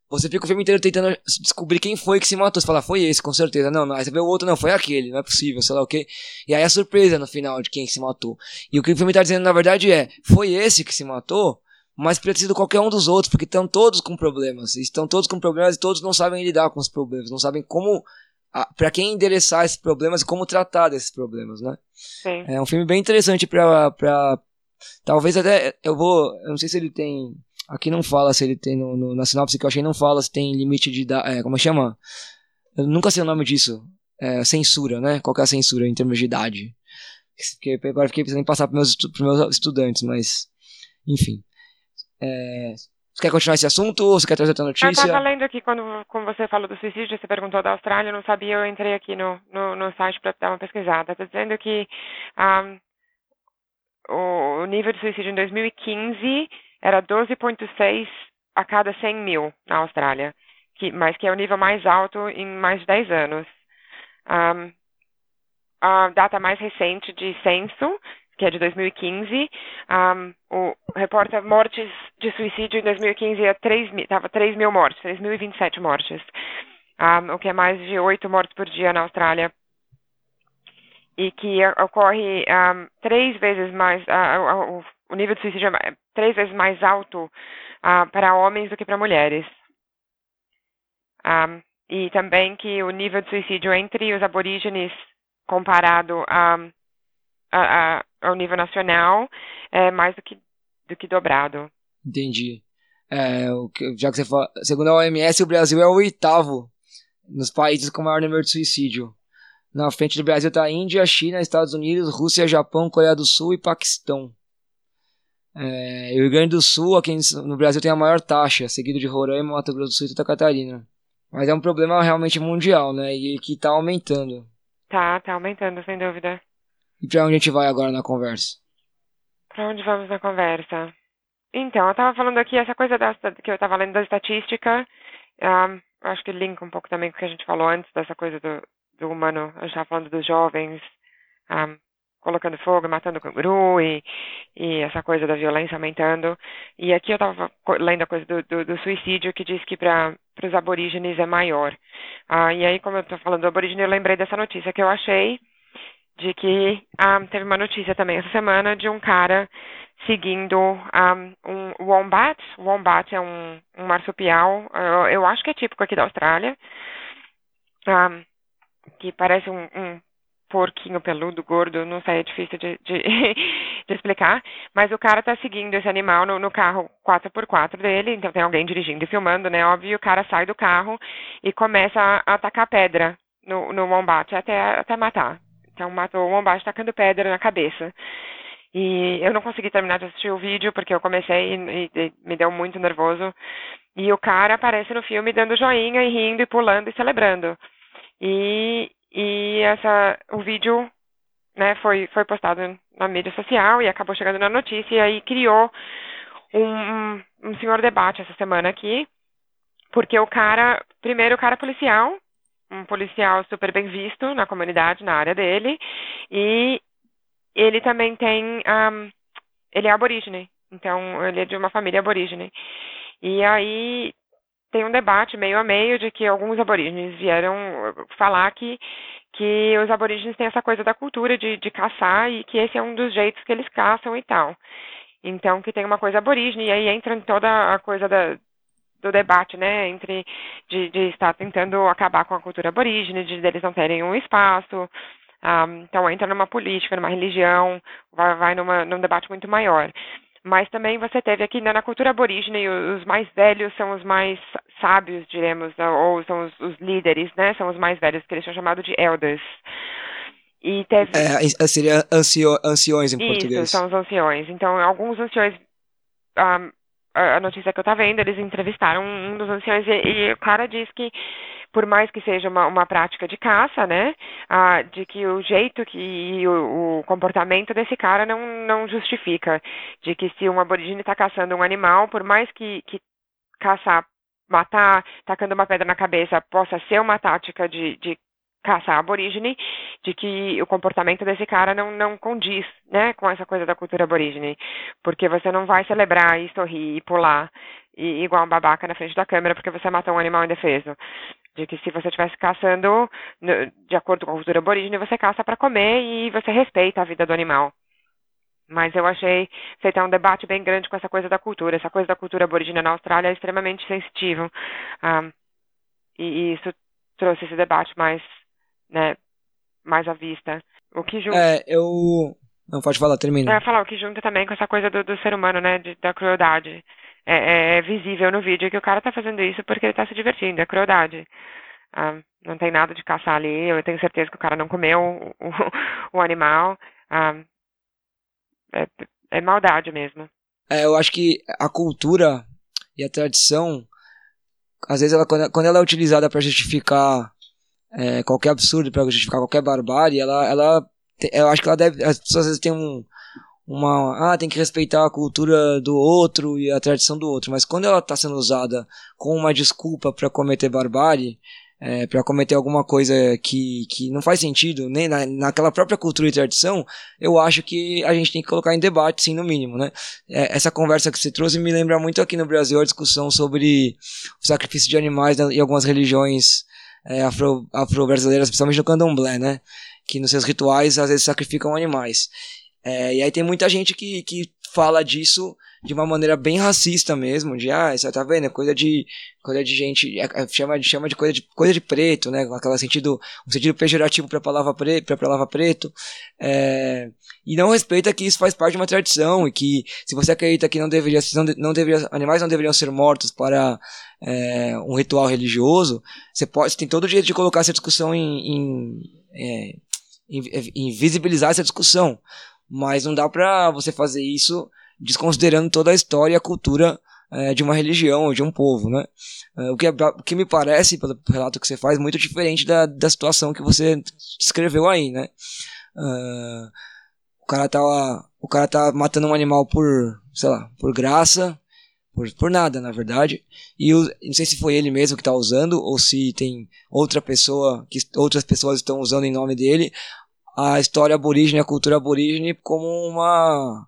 você fica o filme inteiro tentando descobrir quem foi que se matou. Você fala, foi esse, com certeza. Não, não. Aí você vê o outro, não, foi aquele, não é possível, sei lá o quê. E aí a surpresa no final de quem se matou. E o que o filme tá dizendo, na verdade, é: foi esse que se matou, mas ter sido qualquer um dos outros, porque estão todos com problemas. Estão todos com problemas e todos não sabem lidar com os problemas, não sabem como. para quem endereçar esses problemas e como tratar desses problemas, né? Sim. É um filme bem interessante pra. pra talvez até. Eu vou. Eu não sei se ele tem Aqui não fala se ele tem, no, no, na sinopse que eu achei, não fala se tem limite de idade. É, como chama? Eu nunca sei o nome disso. É, censura, né? Qual é a censura em termos de idade? Porque agora fiquei pensando em passar para meus, meus estudantes, mas. Enfim. É, você quer continuar esse assunto ou você quer trazer outra notícia? Eu estava lendo aqui quando, quando você falou do suicídio, você perguntou da Austrália, eu não sabia, eu entrei aqui no, no, no site para dar uma pesquisada. Está dizendo que um, o, nível de suicídio em 2015 era 12,6 a cada 100 mil na Austrália, que, mas que é o nível mais alto em mais de 10 anos. Um, a data mais recente de censo, que é de 2015, um, o reporta mortes de suicídio em 2015 estava 3 mil mortes, 3.027 mortes, um, o que é mais de 8 mortes por dia na Austrália e que ocorre um, três vezes mais, uh, o nível de suicídio é três vezes mais alto uh, para homens do que para mulheres. Um, e também que o nível de suicídio entre os aborígenes comparado a, a, a, ao nível nacional é mais do que, do que dobrado. Entendi. É, já que você fala, segundo a OMS, o Brasil é o oitavo nos países com maior número de suicídio. Na frente do Brasil está a Índia, China, Estados Unidos, Rússia, Japão, Coreia do Sul e Paquistão. É, o Rio Grande do Sul, aqui no Brasil, tem a maior taxa, seguido de Roraima, Mato Grosso do Sul e Santa Catarina. Mas é um problema realmente mundial, né? E que está aumentando. Tá, tá aumentando, sem dúvida. E para onde a gente vai agora na conversa? Para onde vamos na conversa? Então, eu estava falando aqui essa coisa da, que eu estava lendo da estatística. Um, acho que linka um pouco também com o que a gente falou antes, dessa coisa do, do humano. A gente estava falando dos jovens. Um, colocando fogo, matando canguru e, e essa coisa da violência aumentando. E aqui eu estava lendo a coisa do, do, do, suicídio que diz que para os aborígenes é maior. Ah, e aí, como eu estou falando do aborígene, eu lembrei dessa notícia que eu achei de que ah, teve uma notícia também essa semana de um cara seguindo ah, um, um wombat. Wombat é um, um marsupial, eu, eu, acho que é típico aqui da Austrália, um, que parece um, um porquinho peludo, gordo, não sei, é difícil de, de, de, explicar. Mas o cara tá seguindo esse animal no, no, carro 4x4 dele, então tem alguém dirigindo e filmando, né? Óbvio, e o cara sai do carro e começa a, atacar pedra no, no wombat até, até matar. Então matou o wombat tacando pedra na cabeça. E eu não consegui terminar de assistir o vídeo porque eu comecei e, e, me deu muito nervoso. E o cara aparece no filme dando joinha e rindo e pulando e celebrando. E, e essa, o vídeo né, foi, foi postado na mídia social e acabou chegando na notícia e aí criou um, um, senhor debate essa semana aqui, porque o cara, primeiro o cara policial, um policial super bem visto na comunidade, na área dele, e ele também tem, um, ele é aborígene, então ele é de uma família aborígene. E aí tem um debate meio a meio de que alguns aborígenes vieram falar que que os aborígenes têm essa coisa da cultura de, de caçar e que esse é um dos jeitos que eles caçam e tal. Então, que tem uma coisa aborígene, e aí entra em toda a coisa da, do debate, né, entre de, de, estar tentando acabar com a cultura aborígene, de, de eles não terem um espaço, um, então entra numa política, numa religião, vai, vai numa, num debate muito maior. Mas também você teve aqui né, na cultura aborígene, os mais velhos são os mais sábios, diremos, ou são os, os líderes, né? São os mais velhos, que eles são chamados de elders. E teve... É, seria ansio, anciões em Isso, português. são os anciões. Então, alguns anciões, um, a notícia que eu estava vendo, eles entrevistaram um dos anciões e, e o cara diz que por mais que seja uma, uma prática de caça, né, ah, de que o jeito que o, o, comportamento desse cara não, não justifica, de que se um aborígene está caçando um animal, por mais que, que caçar, matar, tacando uma pedra na cabeça possa ser uma tática de, de caça aborígene, de que o comportamento desse cara não, não condiz, né, com essa coisa da cultura aborígene, porque você não vai celebrar e sorrir e pular e, igual um babaca na frente da câmera porque você matou um animal indefeso de que se você estivesse caçando de acordo com a cultura aborígene, você caça para comer e você respeita a vida do animal. Mas eu achei tem um debate bem grande com essa coisa da cultura. Essa coisa da cultura aborígene na Austrália é extremamente sensitiva. Um, ah, e, e, isso trouxe esse debate mais, né, mais à vista. O que junta... É, eu... Não, pode falar, termina. É, falar, o que junta também com essa coisa do, do ser humano, né, de, da crueldade é, é, é, visível no vídeo que o cara tá fazendo isso porque ele tá se divertindo, é crueldade. Ah, não tem nada de caçar ali, eu tenho certeza que o cara não comeu o, o, o animal. Ah, é, é maldade mesmo. É, eu acho que a cultura e a tradição, às vezes, ela, quando ela é utilizada para justificar é, qualquer absurdo, para justificar qualquer barbárie, ela, ela, eu acho que ela deve, as pessoas às vezes têm um, uma ah tem que respeitar a cultura do outro e a tradição do outro. Mas quando ela está sendo usada com uma desculpa para cometer barbárie é, para cometer alguma coisa que, que não faz sentido nem na, naquela própria cultura e tradição eu acho que a gente tem que colocar em debate sim no mínimo né. É, essa conversa que você trouxe me lembra muito aqui no Brasil a discussão sobre o sacrifício de animais em algumas religiões é, afro, afro brasileiras principalmente no candomblé né que nos seus rituais às vezes sacrificam animais é, e aí tem muita gente que, que fala disso de uma maneira bem racista mesmo, de ah, você tá vendo, é coisa de coisa de gente, é, é, chama, chama de coisa de coisa de preto, né, com aquele sentido, um sentido pejorativo para palavra preto, para palavra preto, é, e não respeita que isso faz parte de uma tradição e que se você acredita que não deveria, não, não deveria, animais não deveriam ser mortos para é, um ritual religioso, você pode, você tem todo o direito de colocar essa discussão em, em, é, em, em visibilizar essa discussão mas não dá para você fazer isso desconsiderando toda a história e a cultura é, de uma religião ou de um povo, né? É, o, que é, o que me parece, pelo relato que você faz, muito diferente da, da situação que você descreveu aí, né? Uh, o cara tá o cara tá matando um animal por, sei lá, por graça, por, por nada, na verdade. E não sei se foi ele mesmo que está usando ou se tem outra pessoa que outras pessoas estão usando em nome dele a história aborígene, a cultura aborígene como uma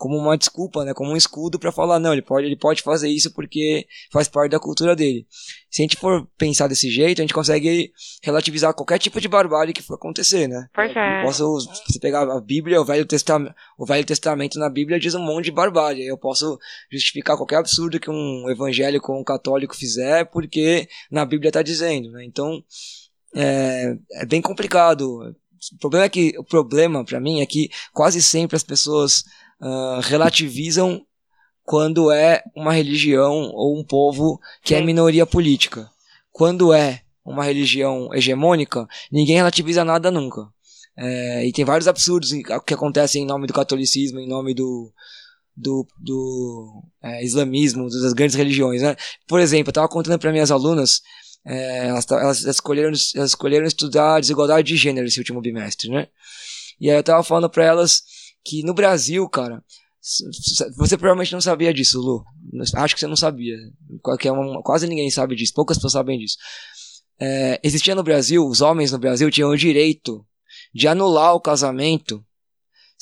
como uma desculpa, né, como um escudo para falar não, ele pode, ele pode fazer isso porque faz parte da cultura dele. Se a gente for pensar desse jeito, a gente consegue relativizar qualquer tipo de barbárie que for acontecer, né? Pois é. Eu posso você pegar a Bíblia, o Velho Testamento, o Velho Testamento na Bíblia diz um monte de barbárie. Eu posso justificar qualquer absurdo que um evangélico ou um católico fizer porque na Bíblia está dizendo, né? Então é, é bem complicado o problema é que o problema para mim é que quase sempre as pessoas uh, relativizam quando é uma religião ou um povo que é minoria política. Quando é uma religião hegemônica, ninguém relativiza nada nunca. É, e tem vários absurdos que acontecem em nome do catolicismo, em nome do, do, do é, islamismo, das grandes religiões. Né? Por exemplo, eu estava contando para minhas alunas é, elas, elas, escolheram, elas escolheram estudar desigualdade de gênero esse último bimestre, né? E aí eu tava falando para elas que no Brasil, cara, você provavelmente não sabia disso, Lu. Acho que você não sabia. quase ninguém sabe disso, poucas pessoas sabem disso. É, existia no Brasil, os homens no Brasil tinham o direito de anular o casamento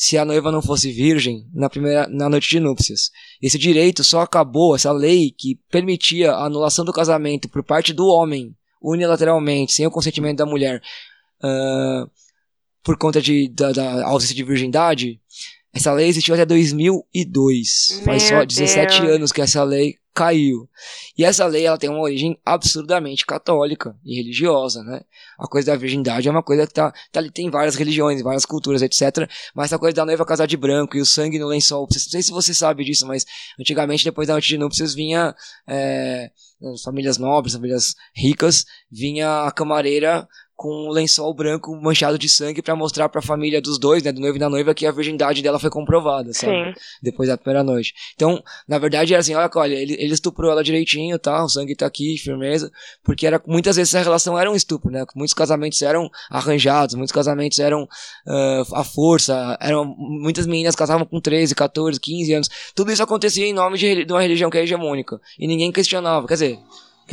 se a noiva não fosse virgem na primeira na noite de núpcias. Esse direito só acabou, essa lei que permitia a anulação do casamento por parte do homem, unilateralmente, sem o consentimento da mulher, uh, por conta de, da, da ausência de virgindade, essa lei existiu até 2002. Meu Faz só 17 Deus. anos que essa lei caiu. E essa lei ela tem uma origem absurdamente católica e religiosa, né? A coisa da virgindade é uma coisa que tá, tá ali, tem várias religiões, várias culturas, etc. Mas essa coisa da noiva casar de branco e o sangue no lençol, não sei se você sabe disso, mas antigamente, depois da noite de núpcias, vinha é, famílias nobres, famílias ricas, vinha a camareira com um lençol branco manchado de sangue para mostrar para a família dos dois, né, do noivo e da noiva, que a virgindade dela foi comprovada, sabe? Sim. Depois da primeira noite. Então, na verdade, era assim, olha, olha, ele, ele estuprou ela direitinho, tá? O sangue tá aqui, firmeza, porque era muitas vezes essa relação era um estupro, né? Muitos casamentos eram arranjados, muitos casamentos eram uh, à força, eram muitas meninas casavam com 13, 14, 15 anos. Tudo isso acontecia em nome de, de uma religião que é hegemônica e ninguém questionava, quer dizer,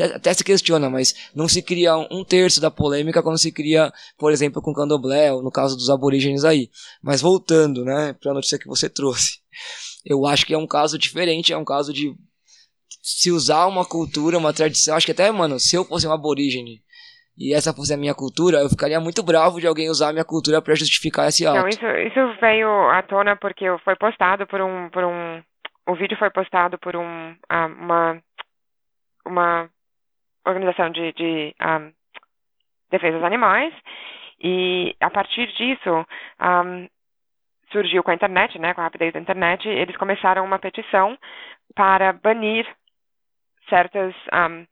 até se questiona, mas não se cria um terço da polêmica quando se cria, por exemplo, com candomblé, ou no caso dos aborígenes aí. Mas voltando, né, para a notícia que você trouxe. Eu acho que é um caso diferente, é um caso de se usar uma cultura, uma tradição. Acho que até, mano, se eu fosse um aborígene e essa fosse a minha cultura, eu ficaria muito bravo de alguém usar a minha cultura para justificar esse ato. Não, isso, isso veio à tona porque foi postado por um, por um, o vídeo foi postado por um, ah, uma, uma organização de, de um, defesa dos animais e a partir disso um, surgiu com a internet, né, com a rapidez da internet, eles começaram uma petição para banir certas um,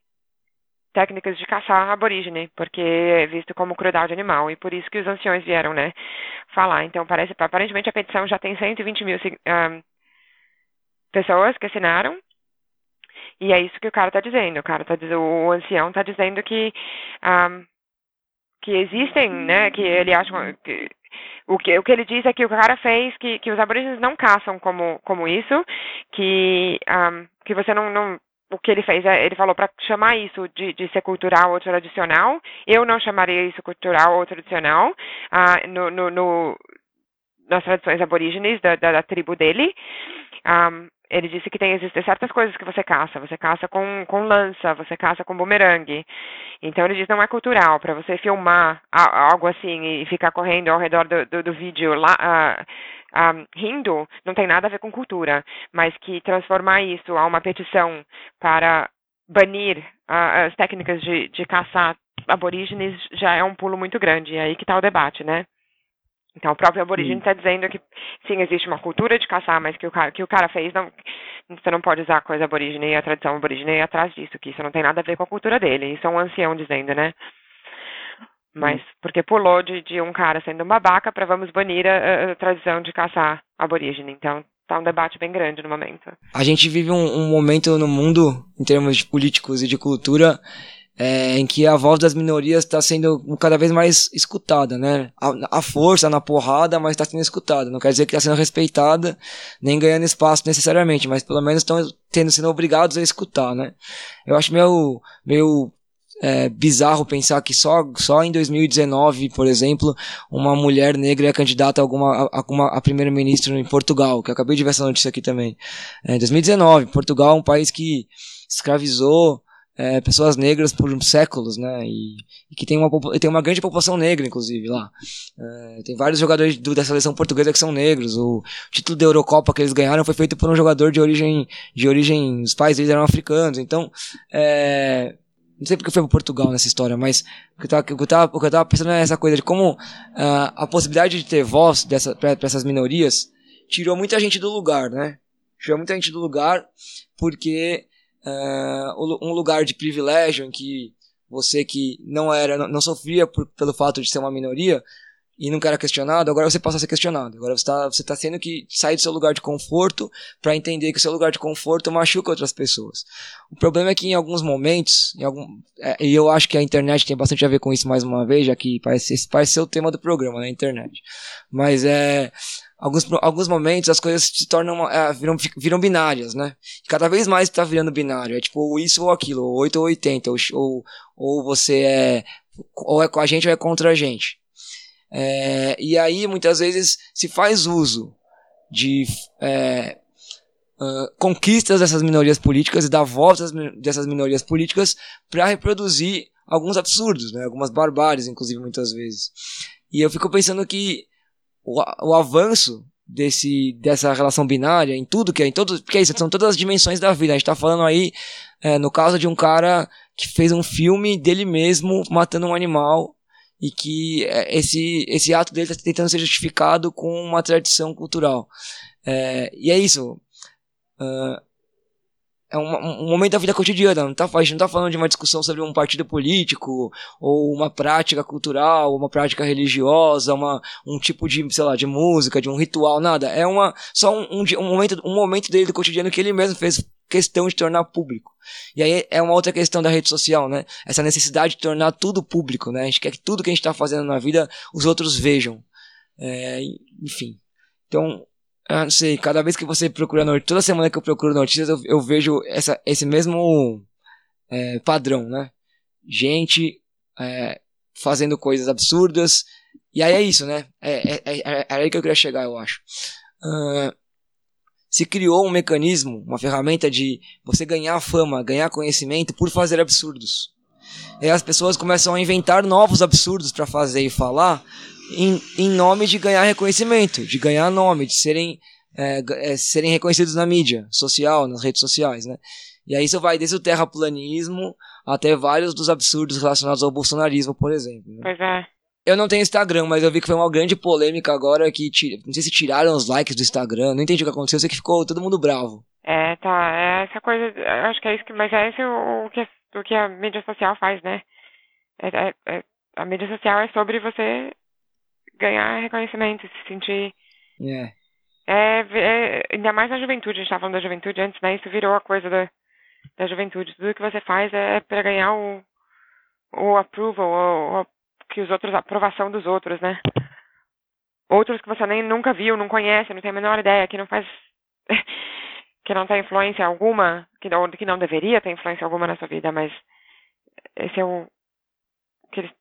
técnicas de caçar aborígene, porque é visto como crueldade animal, e por isso que os anciões vieram, né, falar. Então, parece, aparentemente a petição já tem 120 mil um, pessoas que assinaram, e é isso que o cara está dizendo. O cara tá o ancião está dizendo que um, que existem, né? Que ele acha que o que, o que ele diz é que o cara fez que, que os aborígenes não caçam como, como isso, que, um, que você não, não. O que ele fez, é, ele falou para chamar isso de, de ser cultural ou tradicional. Eu não chamaria isso cultural ou tradicional uh, no, no, no, nas tradições aborígenes da, da, da tribo dele. Um, ele disse que tem existem certas coisas que você caça. Você caça com, com lança, você caça com bumerangue. Então ele diz não é cultural para você filmar algo assim e ficar correndo ao redor do, do, do vídeo lá uh, rindo não tem nada a ver com cultura, mas que transformar isso a uma petição para banir uh, as técnicas de, de caçar aborígenes já é um pulo muito grande. É aí que está o debate, né? Então, o próprio aborígene está dizendo que sim, existe uma cultura de caçar, mas que o cara, que o cara fez, não, você não pode usar a coisa aborígene e a tradição aborígene atrás disso, que isso não tem nada a ver com a cultura dele. Isso é um ancião dizendo, né? Mas porque pulou de, de um cara sendo um babaca para vamos banir a, a, tradição de caçar aborígene. Então, tá um debate bem grande no momento. A gente vive um, um momento no mundo, em termos de políticos e de cultura, é, em que a voz das minorias está sendo cada vez mais escutada, né? A, a força na porrada, mas está sendo escutada. Não quer dizer que está sendo respeitada, nem ganhando espaço necessariamente, mas pelo menos estão tendo sendo obrigados a escutar, né? Eu acho meio, meio é, bizarro pensar que só, só em 2019, por exemplo, uma mulher negra é candidata a alguma a, a, a primeiro-ministro em Portugal, que eu acabei de ver essa notícia aqui também. É, 2019, Portugal é um país que escravizou é, pessoas negras por séculos, né? E, e, que tem uma, tem uma grande população negra, inclusive, lá. É, tem vários jogadores do, da seleção portuguesa que são negros. O título da Eurocopa que eles ganharam foi feito por um jogador de origem. De origem os pais deles eram africanos. Então, é, não sei porque foi para Portugal nessa história, mas o que eu tava, o que eu tava, eu pensando é essa coisa de como uh, a possibilidade de ter voz para essas minorias tirou muita gente do lugar, né? Tirou muita gente do lugar porque um lugar de privilégio em que você que não era, não, não sofria por, pelo fato de ser uma minoria e nunca era questionado, agora você passa a ser questionado. Agora você está você tá tendo que sair do seu lugar de conforto para entender que o seu lugar de conforto machuca outras pessoas. O problema é que em alguns momentos, em algum, é, e eu acho que a internet tem bastante a ver com isso mais uma vez, já que parece, esse parece ser o tema do programa, né, internet. Mas é alguns, alguns momentos as coisas se tornam, é, viram, viram binárias, né? Cada vez mais está virando binário. É tipo isso ou aquilo, ou 8 ou 80, ou, ou, ou você é, ou é com a gente ou é contra a gente. É, e aí, muitas vezes, se faz uso de é, uh, conquistas dessas minorias políticas e da voz dessas minorias políticas para reproduzir alguns absurdos, né? algumas barbáries, inclusive, muitas vezes. E eu fico pensando que o, o avanço desse, dessa relação binária em tudo que é, em todos, porque é isso, são todas as dimensões da vida. A gente está falando aí, é, no caso de um cara que fez um filme dele mesmo matando um animal e que é, esse, esse ato dele está tentando ser justificado com uma tradição cultural. É, e é isso. Uh, é um, um, momento da vida cotidiana. Não tá, a gente não está falando de uma discussão sobre um partido político, ou uma prática cultural, uma prática religiosa, uma, um tipo de, sei lá, de música, de um ritual, nada. É uma, só um, um, um momento, um momento dele do cotidiano que ele mesmo fez questão de tornar público. E aí é uma outra questão da rede social, né? Essa necessidade de tornar tudo público, né? A gente quer que tudo que a gente está fazendo na vida os outros vejam. É, enfim. Então, não sei, cada vez que você procura notícias, toda semana que eu procuro notícias, eu, eu vejo essa, esse mesmo é, padrão, né? Gente é, fazendo coisas absurdas. E aí é isso, né? É, é, é, é aí que eu queria chegar, eu acho. Uh, se criou um mecanismo, uma ferramenta de você ganhar fama, ganhar conhecimento por fazer absurdos. E as pessoas começam a inventar novos absurdos para fazer e falar em, em nome de ganhar reconhecimento, de ganhar nome, de serem, é, é, serem reconhecidos na mídia social, nas redes sociais, né? E aí isso vai desde o terraplanismo até vários dos absurdos relacionados ao bolsonarismo, por exemplo. Né? Pois é. Eu não tenho Instagram, mas eu vi que foi uma grande polêmica agora que não sei se tiraram os likes do Instagram, não entendi o que aconteceu, eu sei que ficou todo mundo bravo. É, tá, é essa coisa, acho que é isso que, mas é esse o, que, o que a mídia social faz, né? É, é, é, a mídia social é sobre você ganhar reconhecimento, se sentir. Yeah. É, é, ainda mais na juventude, a gente estava falando da juventude antes, né? Isso virou a coisa da, da juventude. Tudo que você faz é para ganhar o, o approval, o, o que os outros, a aprovação dos outros, né? Outros que você nem nunca viu, não conhece, não tem a menor ideia, que não faz. que não tem influência alguma, que não, que não deveria ter influência alguma na sua vida, mas esse é o que eles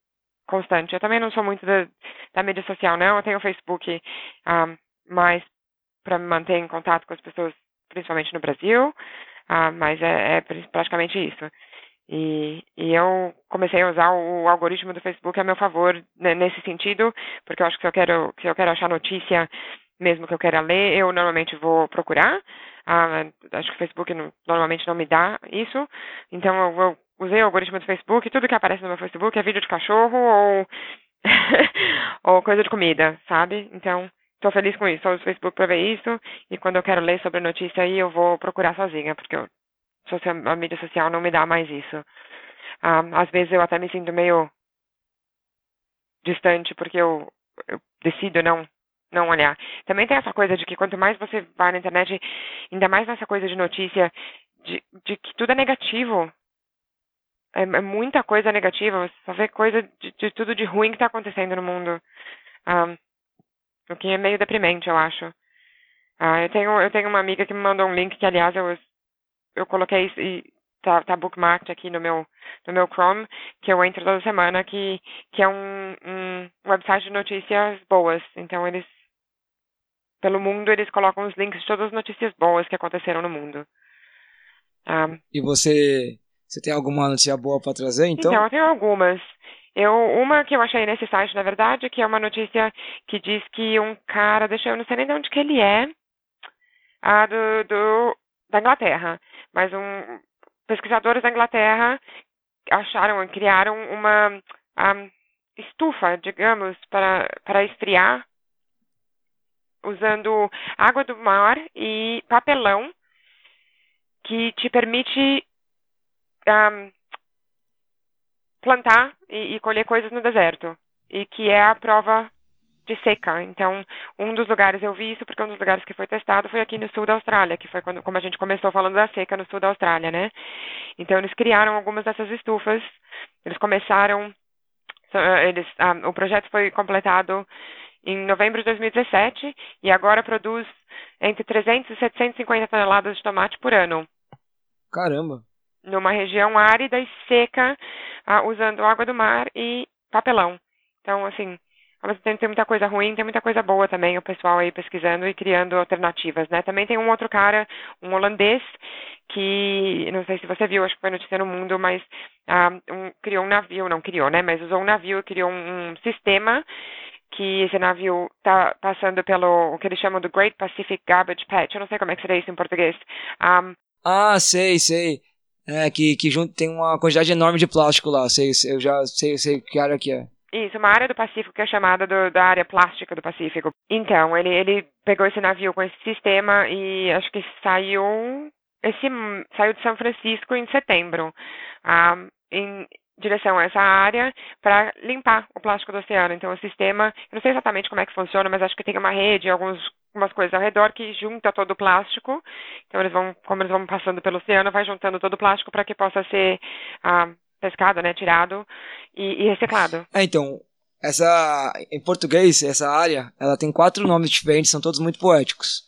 constante. Eu também não sou muito da, da mídia social, não. Eu tenho o Facebook um, ah, mais para me manter em contato com as pessoas, principalmente no Brasil, uh, mas é, é, praticamente isso. E, e, eu comecei a usar o algoritmo do Facebook a meu favor né, nesse sentido, porque eu acho que se eu quero, se eu quero achar notícia, mesmo que eu queira ler, eu normalmente vou procurar. Uh, acho que o Facebook não, normalmente não me dá isso, então eu vou usei o algoritmo do Facebook, tudo que aparece no meu Facebook é vídeo de cachorro ou, ou coisa de comida, sabe? Então, estou feliz com isso. Eu uso o Facebook para ver isso e quando eu quero ler sobre a notícia aí, eu vou procurar sozinha, porque eu, a mídia social não me dá mais isso. Ah, às vezes eu até me sinto meio distante porque eu, eu decido não não olhar. Também tem essa coisa de que quanto mais você vai na internet, ainda mais nessa coisa de notícia, de, de que tudo é negativo é, é muita coisa negativa, você só vê coisa de, de tudo de ruim que está acontecendo no mundo. Um, o que é meio deprimente, eu acho. Uh, eu, tenho, eu tenho uma amiga que me mandou um link que, aliás, eu, eu coloquei e tá, tá bookmarked aqui no meu, no meu Chrome, que eu entro toda semana, que, que é um, um website de notícias boas. Então, eles, pelo mundo, eles colocam os links de todas as notícias boas que aconteceram no mundo. Um, e você você tem alguma notícia boa para trazer, então? Então, eu tenho algumas. Eu, uma que eu achei nesse site, na verdade, que é uma notícia que diz que um cara, deixa eu não sei nem de onde que ele é, ah, do, do, da Inglaterra, mas um pesquisadores da Inglaterra acharam, criaram uma um, estufa, digamos, para, para esfriar, usando água do mar e papelão, que te permite um, plantar e, e, colher coisas no deserto, e que é a prova de seca. Então, um dos lugares eu vi isso porque um dos lugares que foi testado foi aqui no sul da Austrália, que foi quando como a gente começou falando da seca no sul da Austrália, né? Então, eles criaram algumas dessas estufas. Eles começaram eles, um, o projeto foi completado em novembro de 2017 e agora produz entre 300 e 750 toneladas de tomate por ano. Caramba! numa região árida e seca, uh, usando água do mar e papelão. Então, assim, mesmo tempo tem muita coisa ruim, tem muita coisa boa também, o pessoal aí pesquisando e criando alternativas, né? Também tem um outro cara, um holandês, que, não sei se você viu, acho que foi notícia no mundo, mas ah, um, criou um navio, não criou, né? Mas usou um navio e criou um, um sistema que esse navio está passando pelo o que eles chamam do Great Pacific Garbage Patch. Eu não sei como é que seria isso em português. Um, ah, sei, sei. É, que, que junto tem uma quantidade enorme de plástico lá. Sei, eu já sei, sei que área que é. Isso, uma área do Pacífico que é chamada do, da área plástica do Pacífico. Então, ele, ele pegou esse navio com esse sistema e acho que saiu esse saiu de São Francisco em setembro, um, em direção a essa área para limpar o plástico do oceano. Então, o sistema, eu não sei exatamente como é que funciona, mas acho que tem uma rede, alguns umas coisas ao redor que junta todo o plástico. Então eles vão, como eles vão passando pelo oceano, vai juntando todo o plástico para que possa ser ah, pescado, né, tirado e, e reciclado. É, então essa em português essa área ela tem quatro nomes diferentes, são todos muito poéticos.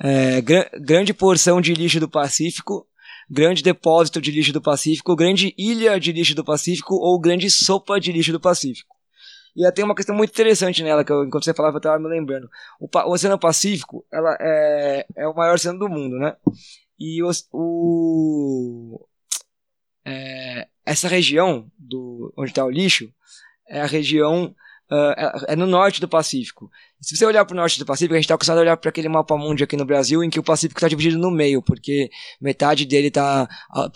É, gr grande porção de lixo do Pacífico, grande depósito de lixo do Pacífico, grande ilha de lixo do Pacífico ou grande sopa de lixo do Pacífico. E tem uma questão muito interessante nela, que eu, enquanto você falava eu estava me lembrando. O, o, Oceano Pacífico ela é, é o maior oceano do mundo, né? E o, o é, essa região do, onde está o lixo é a região Uh, é, no norte do Pacífico. Se você olhar para o norte do Pacífico, a gente está acostumado a olhar para aquele mapa mundo aqui no Brasil, em que o Pacífico está dividido no meio, porque metade dele está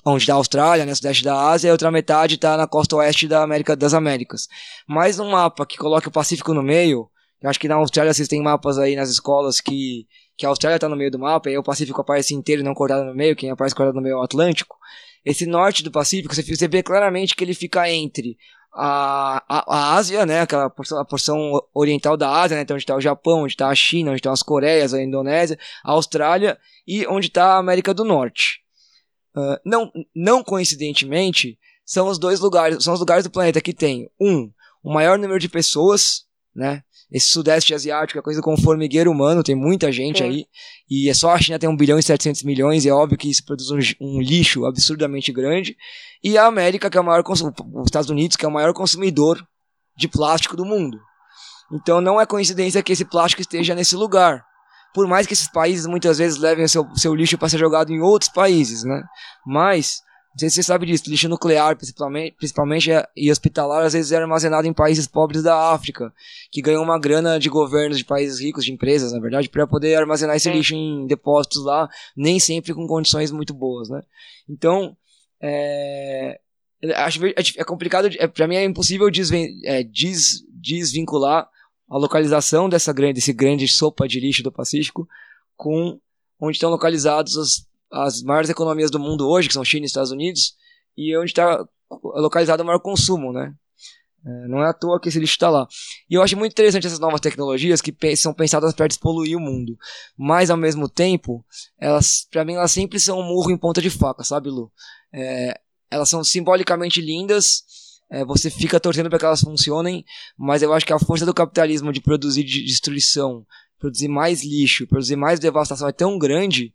onde está a Austrália, né, sudeste da Ásia, e a outra metade está na costa oeste da América das Américas. Mas um mapa que coloque o Pacífico no meio, eu acho que na Austrália vocês têm mapas aí nas escolas que, que a Austrália está no meio do mapa, e aí o Pacífico aparece inteiro, não cortado no meio, quem aparece cortado no meio é o Atlântico. Esse norte do Pacífico, você vê claramente que ele fica entre a, a, a Ásia, né, aquela porção, a porção oriental da Ásia, né, então onde está o Japão, onde está a China, onde estão as Coreias, a Indonésia, a Austrália e onde está a América do Norte. Uh, não, não coincidentemente, são os dois lugares, são os lugares do planeta que tem, um, o maior número de pessoas, né, esse sudeste asiático é coisa como formigueiro humano, tem muita gente aí. E é só a China tem 1 bilhão e 700 milhões, e é óbvio que isso produz um, um lixo absurdamente grande. E a América, que é o maior os Estados Unidos, que é o maior consumidor de plástico do mundo. Então não é coincidência que esse plástico esteja nesse lugar. Por mais que esses países muitas vezes levem o seu, seu lixo para ser jogado em outros países, né? Mas não sei se você sabe disso, lixo nuclear, principalmente, principalmente é, e hospitalar, às vezes é armazenado em países pobres da África, que ganham uma grana de governos de países ricos, de empresas, na verdade, para poder armazenar esse lixo em depósitos lá, nem sempre com condições muito boas, né? Então, é, acho é, é complicado, é, para mim é impossível desven, é, des, desvincular a localização dessa grande, desse grande sopa de lixo do Pacífico com onde estão localizados os as maiores economias do mundo hoje, que são China e Estados Unidos, e onde está localizado o maior consumo, né? É, não é à toa que esse lixo está lá. E eu acho muito interessante essas novas tecnologias que são pensadas para despoluir o mundo. Mas, ao mesmo tempo, elas, para mim, elas sempre são um murro em ponta de faca, sabe, Lu? É, elas são simbolicamente lindas, é, você fica torcendo para que elas funcionem, mas eu acho que a força do capitalismo de produzir destruição, produzir mais lixo, produzir mais devastação é tão grande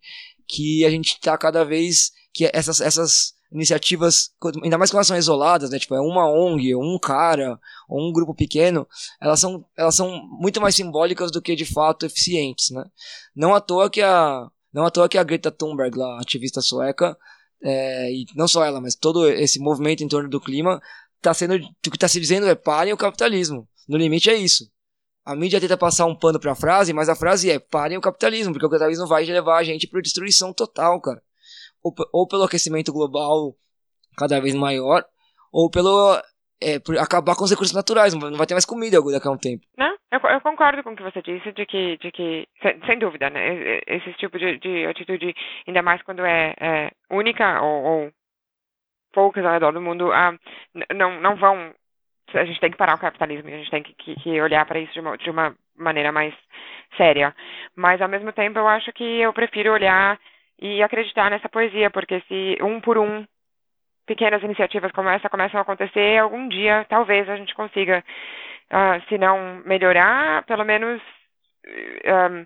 que a gente está cada vez que essas, essas iniciativas, ainda mais quando elas são isoladas, né? Tipo, é uma ONG, um cara, ou um grupo pequeno, elas são, elas são muito mais simbólicas do que de fato eficientes, né? Não à toa que a, não à toa que a Greta Thunberg, lá, ativista sueca, é, e não só ela, mas todo esse movimento em torno do clima, tá sendo, o que está se dizendo é parem o capitalismo. No limite é isso. A mídia tenta passar um pano pra frase, mas a frase é parem o capitalismo, porque o capitalismo vai levar a gente pra destruição total, cara. Ou, ou pelo aquecimento global cada vez maior, ou pelo é, acabar com os recursos naturais, não vai ter mais comida daqui a um tempo. Não, eu, eu, concordo com o que você disse, de que, de que sem, sem dúvida, né, esse tipo de, de, atitude, ainda mais quando é, é única ou, ou, poucas ao redor do mundo, ah, não, não vão a gente tem que parar o capitalismo, a gente tem que, que, que olhar para isso de uma, de uma maneira mais séria. Mas, ao mesmo tempo, eu acho que eu prefiro olhar e acreditar nessa poesia, porque se um por um pequenas iniciativas como essa começam a acontecer, algum dia talvez a gente consiga, uh, se não melhorar, pelo menos um,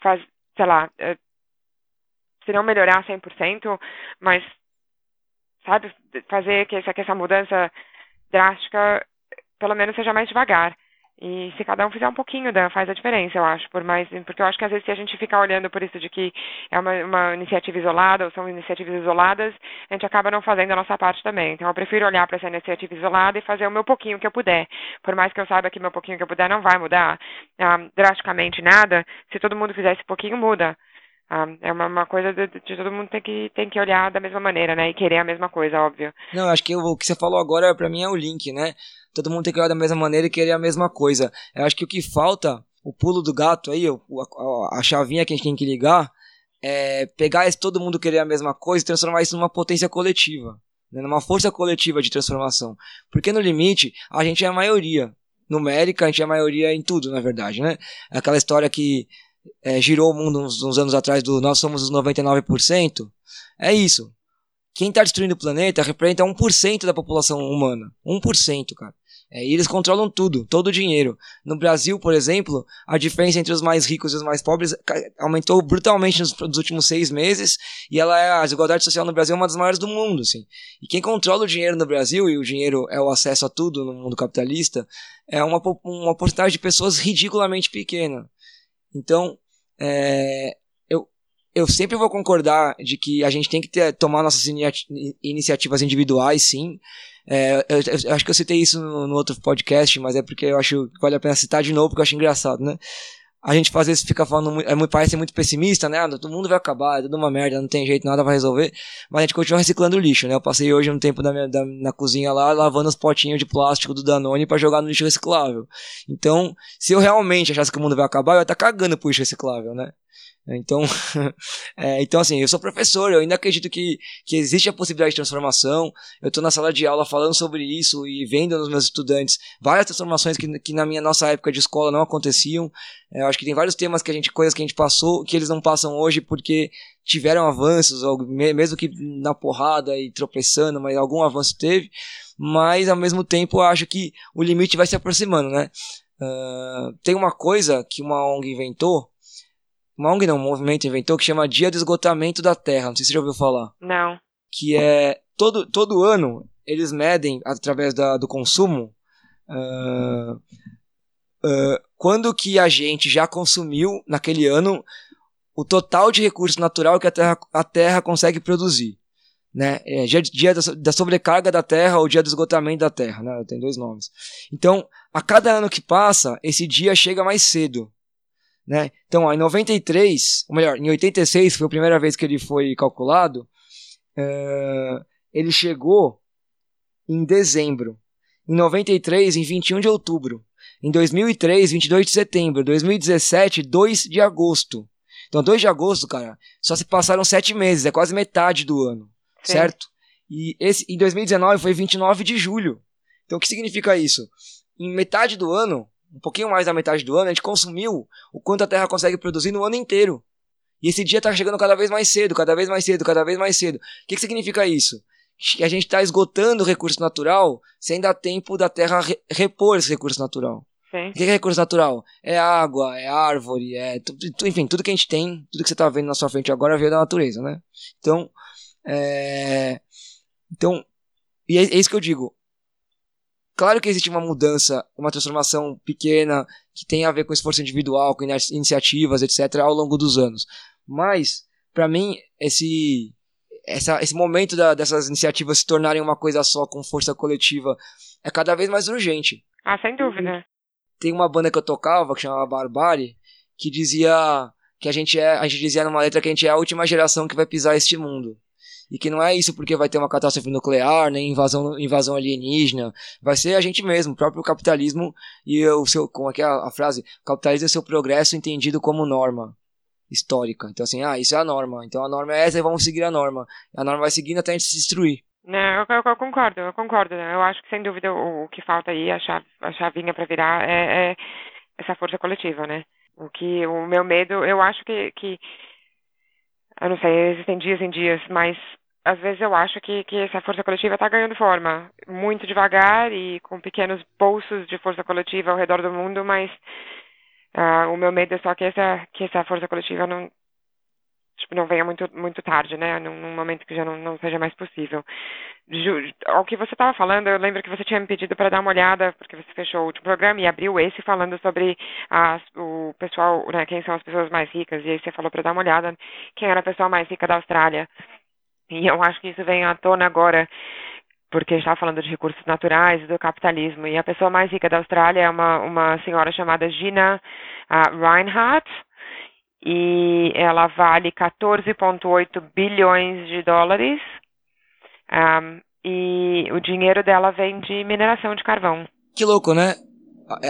faz, sei lá, uh, se não melhorar 100%, mas sabe, fazer que essa, que essa mudança drástica, pelo menos seja mais devagar. E se cada um fizer um pouquinho, Dan, faz a diferença, eu acho. Por mais, porque eu acho que às vezes se a gente ficar olhando por isso de que é uma, uma iniciativa isolada ou são iniciativas isoladas, a gente acaba não fazendo a nossa parte também. Então eu prefiro olhar para essa iniciativa isolada e fazer o meu pouquinho que eu puder. Por mais que eu saiba que meu pouquinho que eu puder não vai mudar ah, drasticamente nada, se todo mundo fizer esse pouquinho, muda. Ah, é uma, uma coisa de, de, todo mundo tem que, tem que olhar da mesma maneira, né? E querer a mesma coisa, óbvio. Não, acho que o que você falou agora, para mim, é o link, né? todo mundo tem que olhar da mesma maneira e querer a mesma coisa. Eu acho que o que falta, o pulo do gato aí, a, a chavinha que a gente tem que ligar, é pegar esse todo mundo querer a mesma coisa e transformar isso numa potência coletiva, né, numa força coletiva de transformação. Porque no limite, a gente é a maioria. Numérica, a gente é a maioria em tudo, na verdade, né? Aquela história que é, girou o mundo uns, uns anos atrás do nós somos os 99%. É isso. Quem está destruindo o planeta representa 1% da população humana. 1%, cara. É, e eles controlam tudo, todo o dinheiro. No Brasil, por exemplo, a diferença entre os mais ricos e os mais pobres aumentou brutalmente nos, nos, últimos seis meses e ela é, a desigualdade social no Brasil é uma das maiores do mundo. Assim. E quem controla o dinheiro no Brasil, e o dinheiro é o acesso a tudo no mundo capitalista, é uma, uma porcentagem de pessoas ridiculamente pequena. Então, é, eu, eu sempre vou concordar de que a gente tem que ter, tomar nossas iniciativas individuais, sim, é, eu, eu, acho que eu citei isso no, no, outro podcast, mas é porque eu acho que vale a pena citar de novo, porque eu acho engraçado, né? A gente às vezes fica falando, é muito, parece muito pessimista, né? Ah, todo mundo vai acabar, é tudo uma merda, não tem jeito, nada vai resolver. Mas a gente continua reciclando lixo, né? Eu passei hoje um tempo da minha, da, na cozinha lá, lavando os potinhos de plástico do Danone para jogar no lixo reciclável. Então, se eu realmente achasse que o mundo vai acabar, eu ia estar tá cagando pro lixo reciclável, né? Então, é, então assim, eu sou professor, eu ainda acredito que, que existe a possibilidade de transformação. Eu estou na sala de aula falando sobre isso e vendo nos meus estudantes várias transformações que, que na minha nossa época de escola não aconteciam. É, eu acho que tem vários temas que a gente, coisas que a gente passou, que eles não passam hoje porque tiveram avanços, mesmo que na porrada e tropeçando, mas algum avanço teve. Mas ao mesmo tempo eu acho que o limite vai se aproximando, né? Uh, tem uma coisa que uma ONG inventou uma ONG não, um movimento inventou que chama Dia do Esgotamento da Terra. Não sei se você já ouviu falar. Não. Que é todo, todo ano eles medem através da, do consumo uh, uh, quando que a gente já consumiu naquele ano o total de recurso natural que a Terra, a terra consegue produzir. Né? É dia, dia da sobrecarga da Terra ou dia do esgotamento da Terra. Né? Tem dois nomes. Então, a cada ano que passa, esse dia chega mais cedo. Né? Então, ó, em 93, ou melhor, em 86, foi a primeira vez que ele foi calculado, uh, ele chegou em dezembro. Em 93, em 21 de outubro. Em 2003, 22 de setembro. 2017, 2 de agosto. Então, 2 de agosto, cara, só se passaram 7 meses, é quase metade do ano, Sim. certo? E esse, em 2019 foi 29 de julho. Então, o que significa isso? Em metade do ano, um pouquinho mais da metade do ano, a gente consumiu o quanto a Terra consegue produzir no ano inteiro. E esse dia está chegando cada vez mais cedo, cada vez mais cedo, cada vez mais cedo. O que, que significa isso? Que a gente está esgotando o recurso natural sem dar tempo da Terra re repor esse recurso natural. Sim. O que é recurso natural? É água, é árvore, é enfim, tudo que a gente tem, tudo que você está vendo na sua frente agora veio da natureza, né? Então, é... então, e é, é isso que eu digo. Claro que existe uma mudança, uma transformação pequena que tem a ver com esforço individual, com iniciativas, etc., ao longo dos anos. Mas, para mim, esse, essa, esse momento da, dessas iniciativas se tornarem uma coisa só, com força coletiva, é cada vez mais urgente. Ah, sem dúvida. Tem uma banda que eu tocava, que chamava Barbari, que dizia que a gente é, a gente dizia numa letra que a gente é a última geração que vai pisar este mundo. E que não é isso porque vai ter uma catástrofe nuclear, nem invasão, invasão alienígena. Vai ser a gente mesmo, o próprio capitalismo e o seu. Como é que é a, frase? Capitalismo é seu progresso entendido como norma histórica. Então, assim, ah, isso é a norma. Então a norma é essa e vamos seguir a norma. A norma vai seguindo até a gente se destruir. Não, eu, eu, eu, concordo, eu concordo. Eu acho que sem dúvida o, o que falta aí, a, chave, a chavinha para virar, é, é, essa força coletiva, né? O que o meu medo, eu acho que, que eu não sei, existem dias em dias, mas às vezes eu acho que, que essa força coletiva está ganhando forma, muito devagar e com pequenos bolsos de força coletiva ao redor do mundo, mas uh, o meu medo é só que essa, que essa força coletiva não tipo, não venha muito, muito tarde, né? Num, num momento que já não, não seja mais possível. Ju, ao que você estava falando, eu lembro que você tinha me pedido para dar uma olhada, porque você fechou o último programa e abriu esse falando sobre as, o pessoal, né, quem são as pessoas mais ricas, e aí você falou para dar uma olhada quem era a pessoa mais rica da Austrália. E eu acho que isso vem à tona agora, porque está falando de recursos naturais e do capitalismo. E a pessoa mais rica da Austrália é uma, uma senhora chamada Gina uh, Reinhardt, e ela vale 14,8 bilhões de dólares. Um, e o dinheiro dela vem de mineração de carvão. Que louco, né?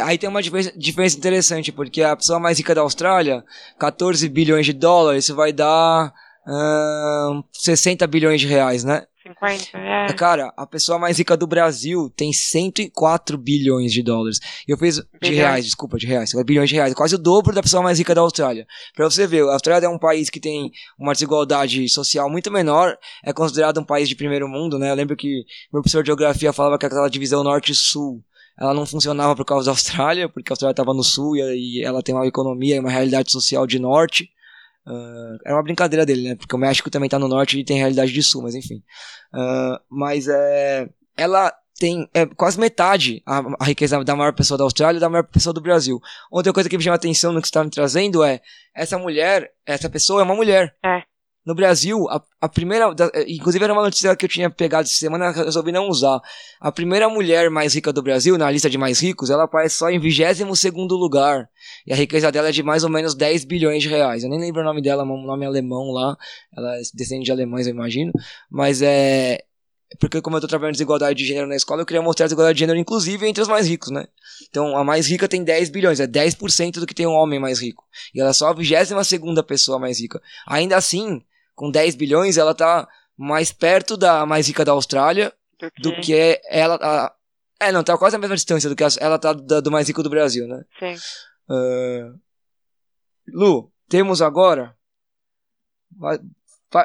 Aí tem uma diferença interessante, porque a pessoa mais rica da Austrália, 14 bilhões de dólares, isso vai dar uh, 60 bilhões de reais, né? 50, é. Cara, a pessoa mais rica do Brasil tem 104 bilhões de dólares. Eu fiz de bilhões. reais, desculpa, de reais. Bilhões de reais, quase o dobro da pessoa mais rica da Austrália. Pra você ver, a Austrália é um país que tem uma desigualdade social muito menor, é considerado um país de primeiro mundo, né? Eu lembro que meu professor de geografia falava que aquela divisão norte-sul ela não funcionava por causa da Austrália, porque a Austrália estava no sul e ela tem uma economia e uma realidade social de norte. Uh, era uma brincadeira dele, né? Porque o México também tá no norte e tem realidade de sul, mas enfim. Uh, mas é, ela tem é, quase metade a, a, riqueza da maior pessoa da Austrália e da maior pessoa do Brasil. Outra coisa que me chama atenção no que você está me trazendo é essa mulher, essa pessoa é uma mulher. É. No Brasil, a, a primeira. Da, inclusive, era uma notícia que eu tinha pegado essa semana resolvi não usar. A primeira mulher mais rica do Brasil, na lista de mais ricos, ela aparece só em 22 lugar. E a riqueza dela é de mais ou menos 10 bilhões de reais. Eu nem lembro o nome dela, um nome alemão lá. Ela é descendente de alemães, eu imagino. Mas é. Porque, como eu tô trabalhando desigualdade de gênero na escola, eu queria mostrar a desigualdade de gênero, inclusive, entre os mais ricos, né? Então, a mais rica tem 10 bilhões, é 10% do que tem um homem mais rico. E ela é só a 22 pessoa mais rica. Ainda assim, com 10 bilhões, ela tá mais perto da mais rica da Austrália do que, do que ela. A, é, não, tá quase a mesma distância do que ela tá da, do mais rico do Brasil, né? Sim. Uh, Lu, temos agora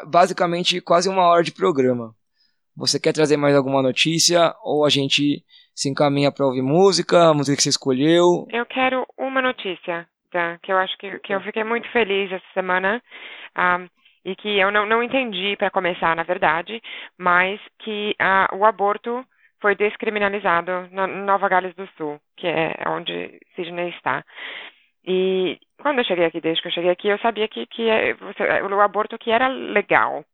basicamente quase uma hora de programa. Você quer trazer mais alguma notícia ou a gente se encaminha para ouvir música, a música que você escolheu? Eu quero uma notícia, tá? que eu acho que, que eu fiquei muito feliz essa semana. Um, e que eu não, não entendi para começar, na verdade, mas que ah, o aborto foi descriminalizado na Nova Gales do Sul, que é onde Sidney está. E quando eu cheguei aqui, desde que eu cheguei aqui, eu sabia que, que é, você, o aborto que era legal.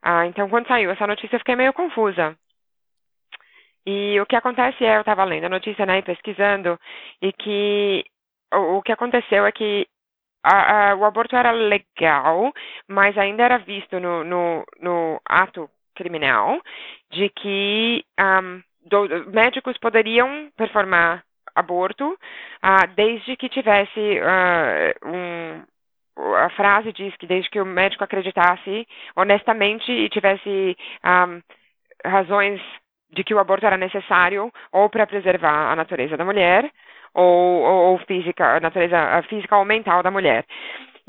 Ah, então, quando saiu essa notícia, eu fiquei meio confusa. E o que acontece é, eu estava lendo a notícia né, e pesquisando, e que o, o que aconteceu é que a, a, o aborto era legal, mas ainda era visto no, no, no ato criminal de que um, do, médicos poderiam performar aborto uh, desde que tivesse uh, um a frase diz que desde que o médico acreditasse honestamente e tivesse um, razões de que o aborto era necessário ou para preservar a natureza da mulher ou, ou, ou física, a natureza física ou mental da mulher.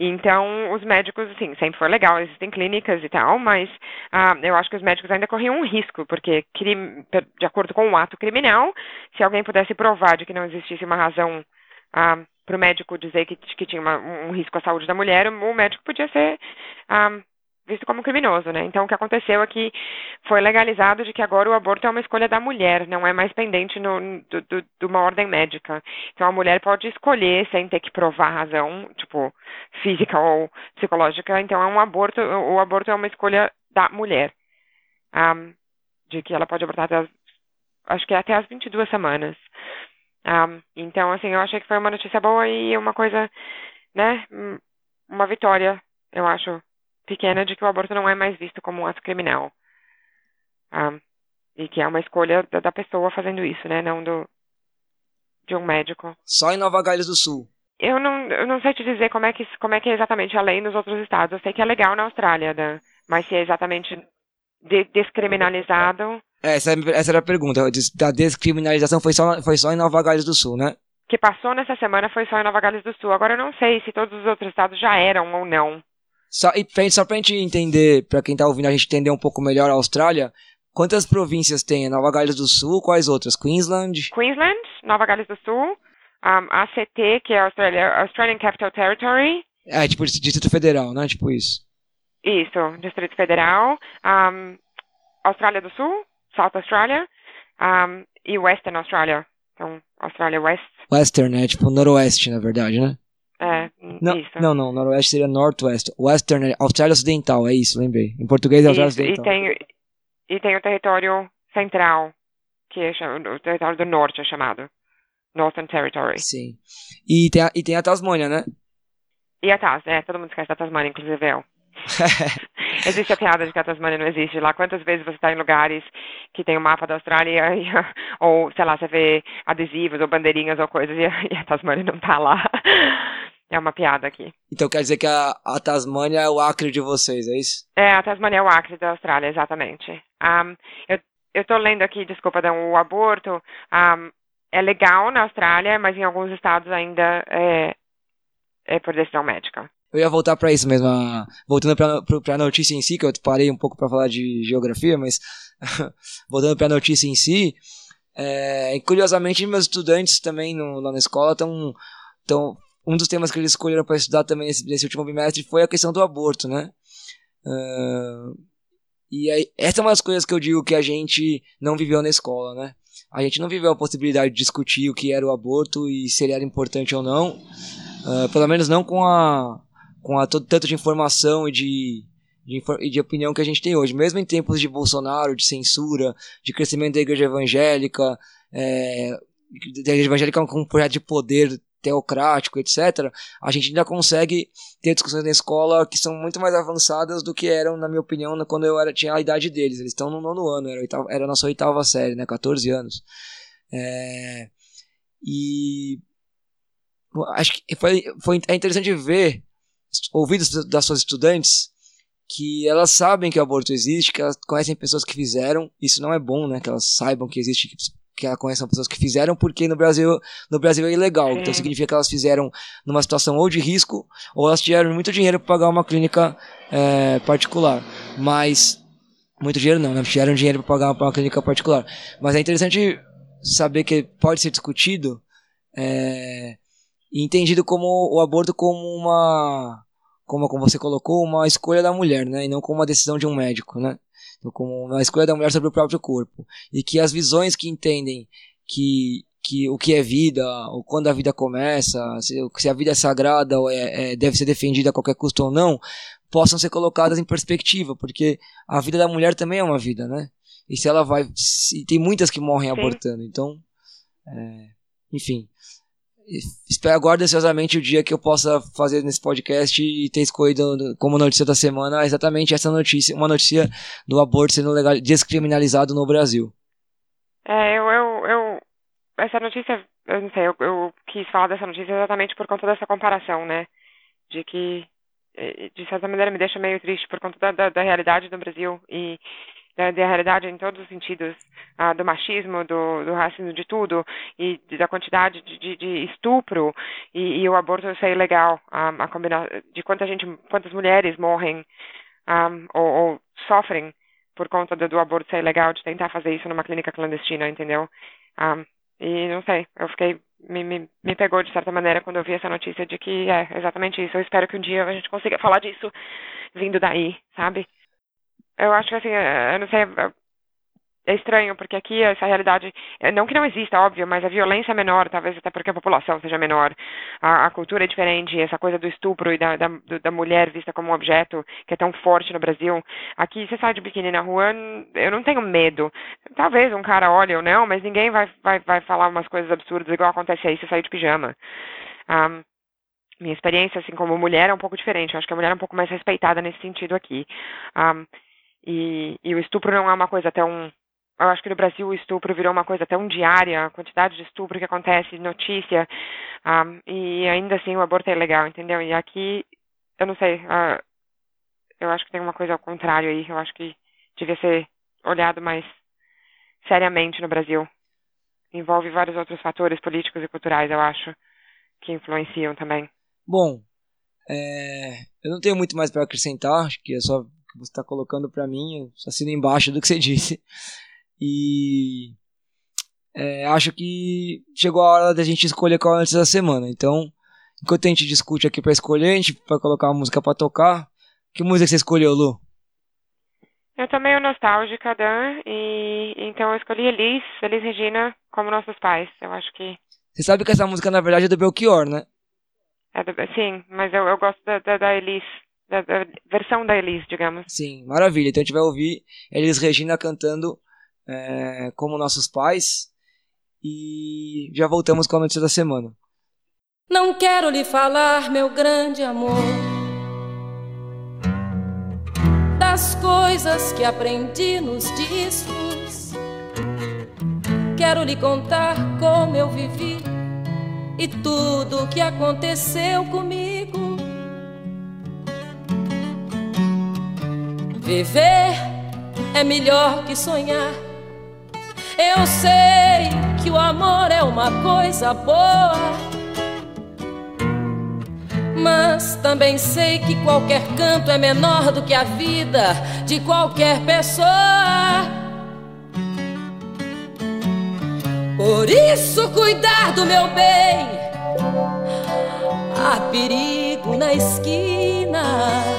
Então, os médicos, assim, sempre foi legal, existem clínicas e tal, mas ah, eu acho que os médicos ainda corriam um risco, porque, de acordo com o ato criminal, se alguém pudesse provar de que não existisse uma razão ah, para o médico dizer que, que tinha uma, um risco à saúde da mulher, o médico podia ser ah, visto como criminoso, né? Então, o que aconteceu é que foi legalizado de que agora o aborto é uma escolha da mulher, não é mais pendente no, do, do, de uma ordem médica. Então, a mulher pode escolher sem ter que provar razão, tipo, física ou psicológica. Então, é um aborto, o aborto é uma escolha da mulher, um, de que ela pode abortar até as, acho que é até as 22 semanas. Um, então, assim, eu achei que foi uma notícia boa e uma coisa, né, uma vitória, eu acho, pequena de que o aborto não é mais visto como um ato criminal. Ah, e que é uma escolha da, da, pessoa fazendo isso, né? Não do de um médico. Só em Nova Gales do Sul. Eu não, eu não sei te dizer como é, que, como é que é exatamente a lei nos outros estados. Eu sei que é legal na Austrália, né? mas se é exatamente de, descriminalizado. É, essa, essa era a pergunta. A descriminalização foi só, foi só em Nova Gales do Sul, né? Que passou nessa semana foi só em Nova Gales do Sul. Agora eu não sei se todos os outros estados já eram ou não. Só, e, só pra gente entender, pra quem tá ouvindo a gente entender um pouco melhor a Austrália, quantas províncias tem? Nova Gales do Sul, quais outras? Queensland? Queensland, Nova Gales do Sul, um, ACT, que é Australia, Australian Capital Territory. É, tipo Distrito Federal, né? Tipo isso. Isso, Distrito Federal, um, Austrália do Sul, South Australia, um, e Western Australia. Então, Austrália West. Western, né? Tipo noroeste, na verdade, né? É, Não, isso. não, não, noroeste seria northwest. Western é Austrália Ocidental, é isso, lembrei. Em português é Austrália Isso, e Ocidental. tem, e tem o território central, que é cham- o território do norte é chamado. Northern Territory. Sim. E tem, a, e tem a Tasmânia, né? E a Tasmania, é, todo mundo esquece da Tasmania, inclusive eu. Existe a piada de que a Tasmania não existe. Lá, quantas vezes você está em lugares que tem o mapa da Austrália, e, ou, sei lá, você vê adesivos ou bandeirinhas ou coisas, e a, e a Tasmania não tá lá. É uma piada aqui. então quer dizer que a, a Tasmânia é o Acre de vocês, é isso? É, a Tasmania é o Acre da Austrália, exatamente. Um, eu, eu tô lendo aqui, desculpa, da- o aborto um, é legal na Austrália, mas em alguns estados ainda é, é por decisão médica. Eu ia voltar pra isso mesmo, a- voltando pro- pra notícia em si, que eu parei um pouco pra falar de geografia, mas voltando pra notícia em si, é, curiosamente meus estudantes também no- lá na escola estão. Um dos temas que eles escolheram para estudar também nesse, nesse último bimestre foi a questão do aborto, né? Ah, e aí, essa é uma das coisas que eu digo que a gente não viveu na escola, né? A gente não viveu a possibilidade de discutir o que era o aborto e se ele era importante ou não. Ah, pelo menos não com a com a to- tanto de informação e de, de, de opinião que a gente tem hoje. Mesmo em tempos de Bolsonaro, de censura, de crescimento da igreja evangélica, é, da igreja evangélica com um projeto de poder teocrático, etc., a gente ainda consegue ter discussões na escola que são muito mais avançadas do que eram, na minha opinião, quando eu era, tinha a idade deles. Eles estão no nono ano, era, oitava- era a nossa oitava série, né? 14 anos. É, e acho que foi, foi é interessante ver, ouvir dos- das suas estudantes, que elas sabem que o aborto existe, que elas conhecem pessoas que fizeram. Isso não é bom, né? Que elas saibam que existe, que, que elas conheçam pessoas que fizeram, porque no Brasil, no Brasil é ilegal. Então Sim. significa que elas fizeram numa situação ou de risco, ou elas tiveram muito dinheiro para pagar uma clínica é, particular. Mas muito dinheiro não, né? Tiveram dinheiro para pagar uma clínica particular. Mas é interessante saber que pode ser discutido é, e entendido como o aborto como uma como, como você colocou uma escolha da mulher né e não como uma decisão de um médico né como uma escolha da mulher sobre o próprio corpo. E que as visões que entendem que que o que é vida ou quando a vida começa se, se a vida é sagrada ou é, é- deve ser defendida a qualquer custo ou não possam ser colocadas em perspectiva porque a vida da mulher também é uma vida né? E se ela vai se, tem muitas que morrem Sim. abortando então é, enfim espero aguardo ansiosamente o dia que eu possa fazer nesse podcast e ter escolhido como notícia da semana exatamente essa notícia, uma notícia do aborto sendo legal, descriminalizado no Brasil. É, eu, eu, eu, essa notícia, eu não sei, eu, eu quis falar dessa notícia exatamente por conta dessa comparação, né? De que, eh, de certa maneira, me deixa meio triste por conta da, da, da realidade do Brasil e da, da realidade em todos os sentidos, ah, do machismo, do, do racismo, de tudo, e da quantidade de, de, de estupro e, e o aborto ser ilegal, ah, a combina de quanta gente, quantas mulheres morrem ah, ou, ou sofrem por conta do, do aborto ser ilegal, de tentar fazer isso numa clínica clandestina, entendeu? Um, e não sei, eu fiquei, me, me, me pegou de certa maneira quando eu vi essa notícia de que é exatamente isso. Eu espero que um dia a gente consiga falar disso vindo daí, sabe? Eu acho que assim, é, eu não sei, é- é estranho, porque aqui essa realidade, é, não que não exista, óbvio, mas a violência é menor, talvez até porque a população seja menor, a, a cultura é diferente, essa coisa do estupro e da, da, da mulher vista como um objeto, que é tão forte no Brasil. Aqui, você sai de biquíni na rua, eu não tenho medo. Talvez um cara olhe ou não, mas ninguém vai, vai, vai falar umas coisas absurdas igual acontece aí se sair de pijama. Um, minha experiência, assim, como mulher é um pouco diferente. Eu acho que a mulher é um pouco mais respeitada nesse sentido aqui. Um, e, e o estupro não é uma coisa tão. Eu acho que no Brasil o estupro virou uma coisa tão diária, a quantidade de estupro que acontece, notícia, um, e ainda assim o aborto é legal, entendeu? E aqui, eu não sei, ah, eu acho que tem uma coisa ao contrário aí. Eu acho que devia ser olhado mais seriamente no Brasil. Envolve vários outros fatores políticos e culturais, eu acho, que influenciam também. Bom, é, eu não tenho muito mais para acrescentar, acho que é só que você está colocando para mim, assino embaixo do que você disse. E é, acho que chegou a hora da gente escolher qual a notícia da semana. Então, enquanto a gente discute aqui para escolher, a gente vai colocar uma música para tocar. Que música você escolheu, Lu? Eu tô meio nostálgica, Dan, e então eu escolhi Elis, Elis Regina, como nossos pais. Eu acho que. Você sabe que essa música, na verdade, é do Belchior, né? É do... Sim, mas eu, eu gosto da, da, da Elis, da, da, versão da Elis, digamos. Sim, maravilha. Então a gente vai ouvir Elis Regina cantando é, como nossos pais. E já voltamos com a notícia da semana. Não quero lhe falar, meu grande amor das coisas que aprendi nos discos. Quero lhe contar como eu vivi e tudo o que aconteceu comigo. Viver é melhor que sonhar. Eu sei que o amor é uma coisa boa mas também sei que qualquer canto é menor do que a vida de qualquer pessoa. Por isso, cuidar do meu bem. Há perigo na esquina.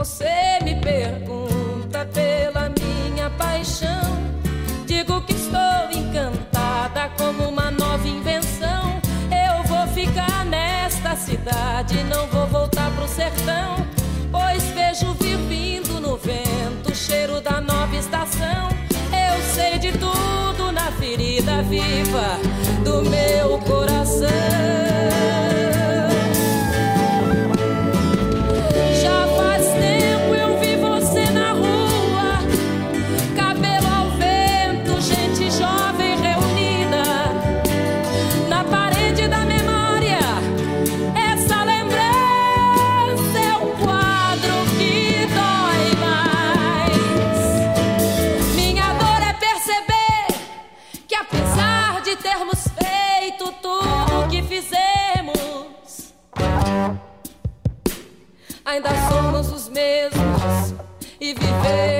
Você me pergunta pela minha paixão. Digo que estou encantada como uma nova invenção. Eu vou ficar nesta cidade, não vou voltar pro sertão. Pois vejo vir vindo no vento o cheiro da nova estação. Eu sei de tudo na ferida viva do meu coração. E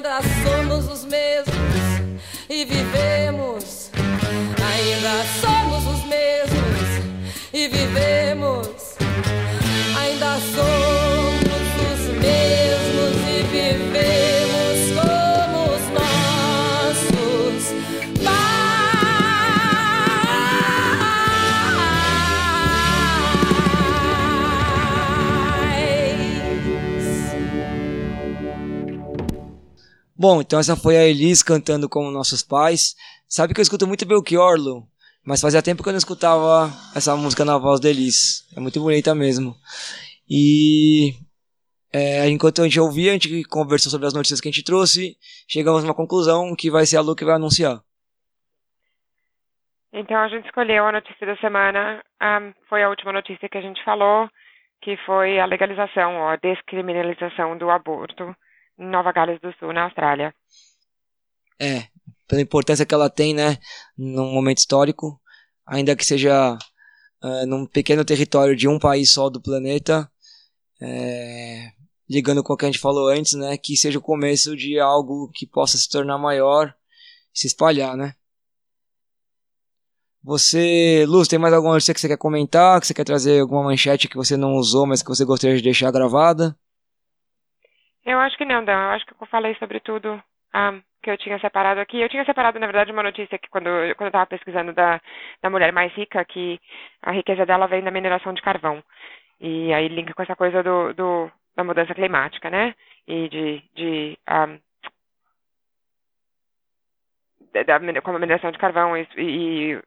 ainda Bom, então essa foi a Elis cantando como nossos pais. Sabe que eu escuto muito Belchior, Lu? Mas fazia tempo que eu não escutava essa música na voz da Elis. É muito bonita mesmo. E é, enquanto a gente ouvia, a gente conversou sobre as notícias que a gente trouxe, chegamos a uma conclusão que vai ser a Lu que vai anunciar. Então a gente escolheu a notícia da semana, um, foi a última notícia que a gente falou, que foi a legalização ou a descriminalização do aborto em Nova Gales do Sul, na Austrália. É, pela importância que ela tem, né, num momento histórico, ainda que seja uh, num pequeno território de um país só do planeta, é, ligando com o que a gente falou antes, né, que seja o começo de algo que possa se tornar maior se espalhar, né. Você, Luz, tem mais alguma notícia que você quer comentar? Que você quer trazer alguma manchete que você não usou, mas que você gostaria de deixar gravada? Eu acho que não, Dan. Eu acho que eu falei sobre tudo um, ah, que eu tinha separado aqui. Eu tinha separado, na verdade, uma notícia que quando, quando eu estava pesquisando da, da mulher mais rica, que a riqueza dela vem da mineração de carvão. E aí linka com essa coisa do, do da mudança climática, né? E de, de um, da, da, como a mineração de carvão e, e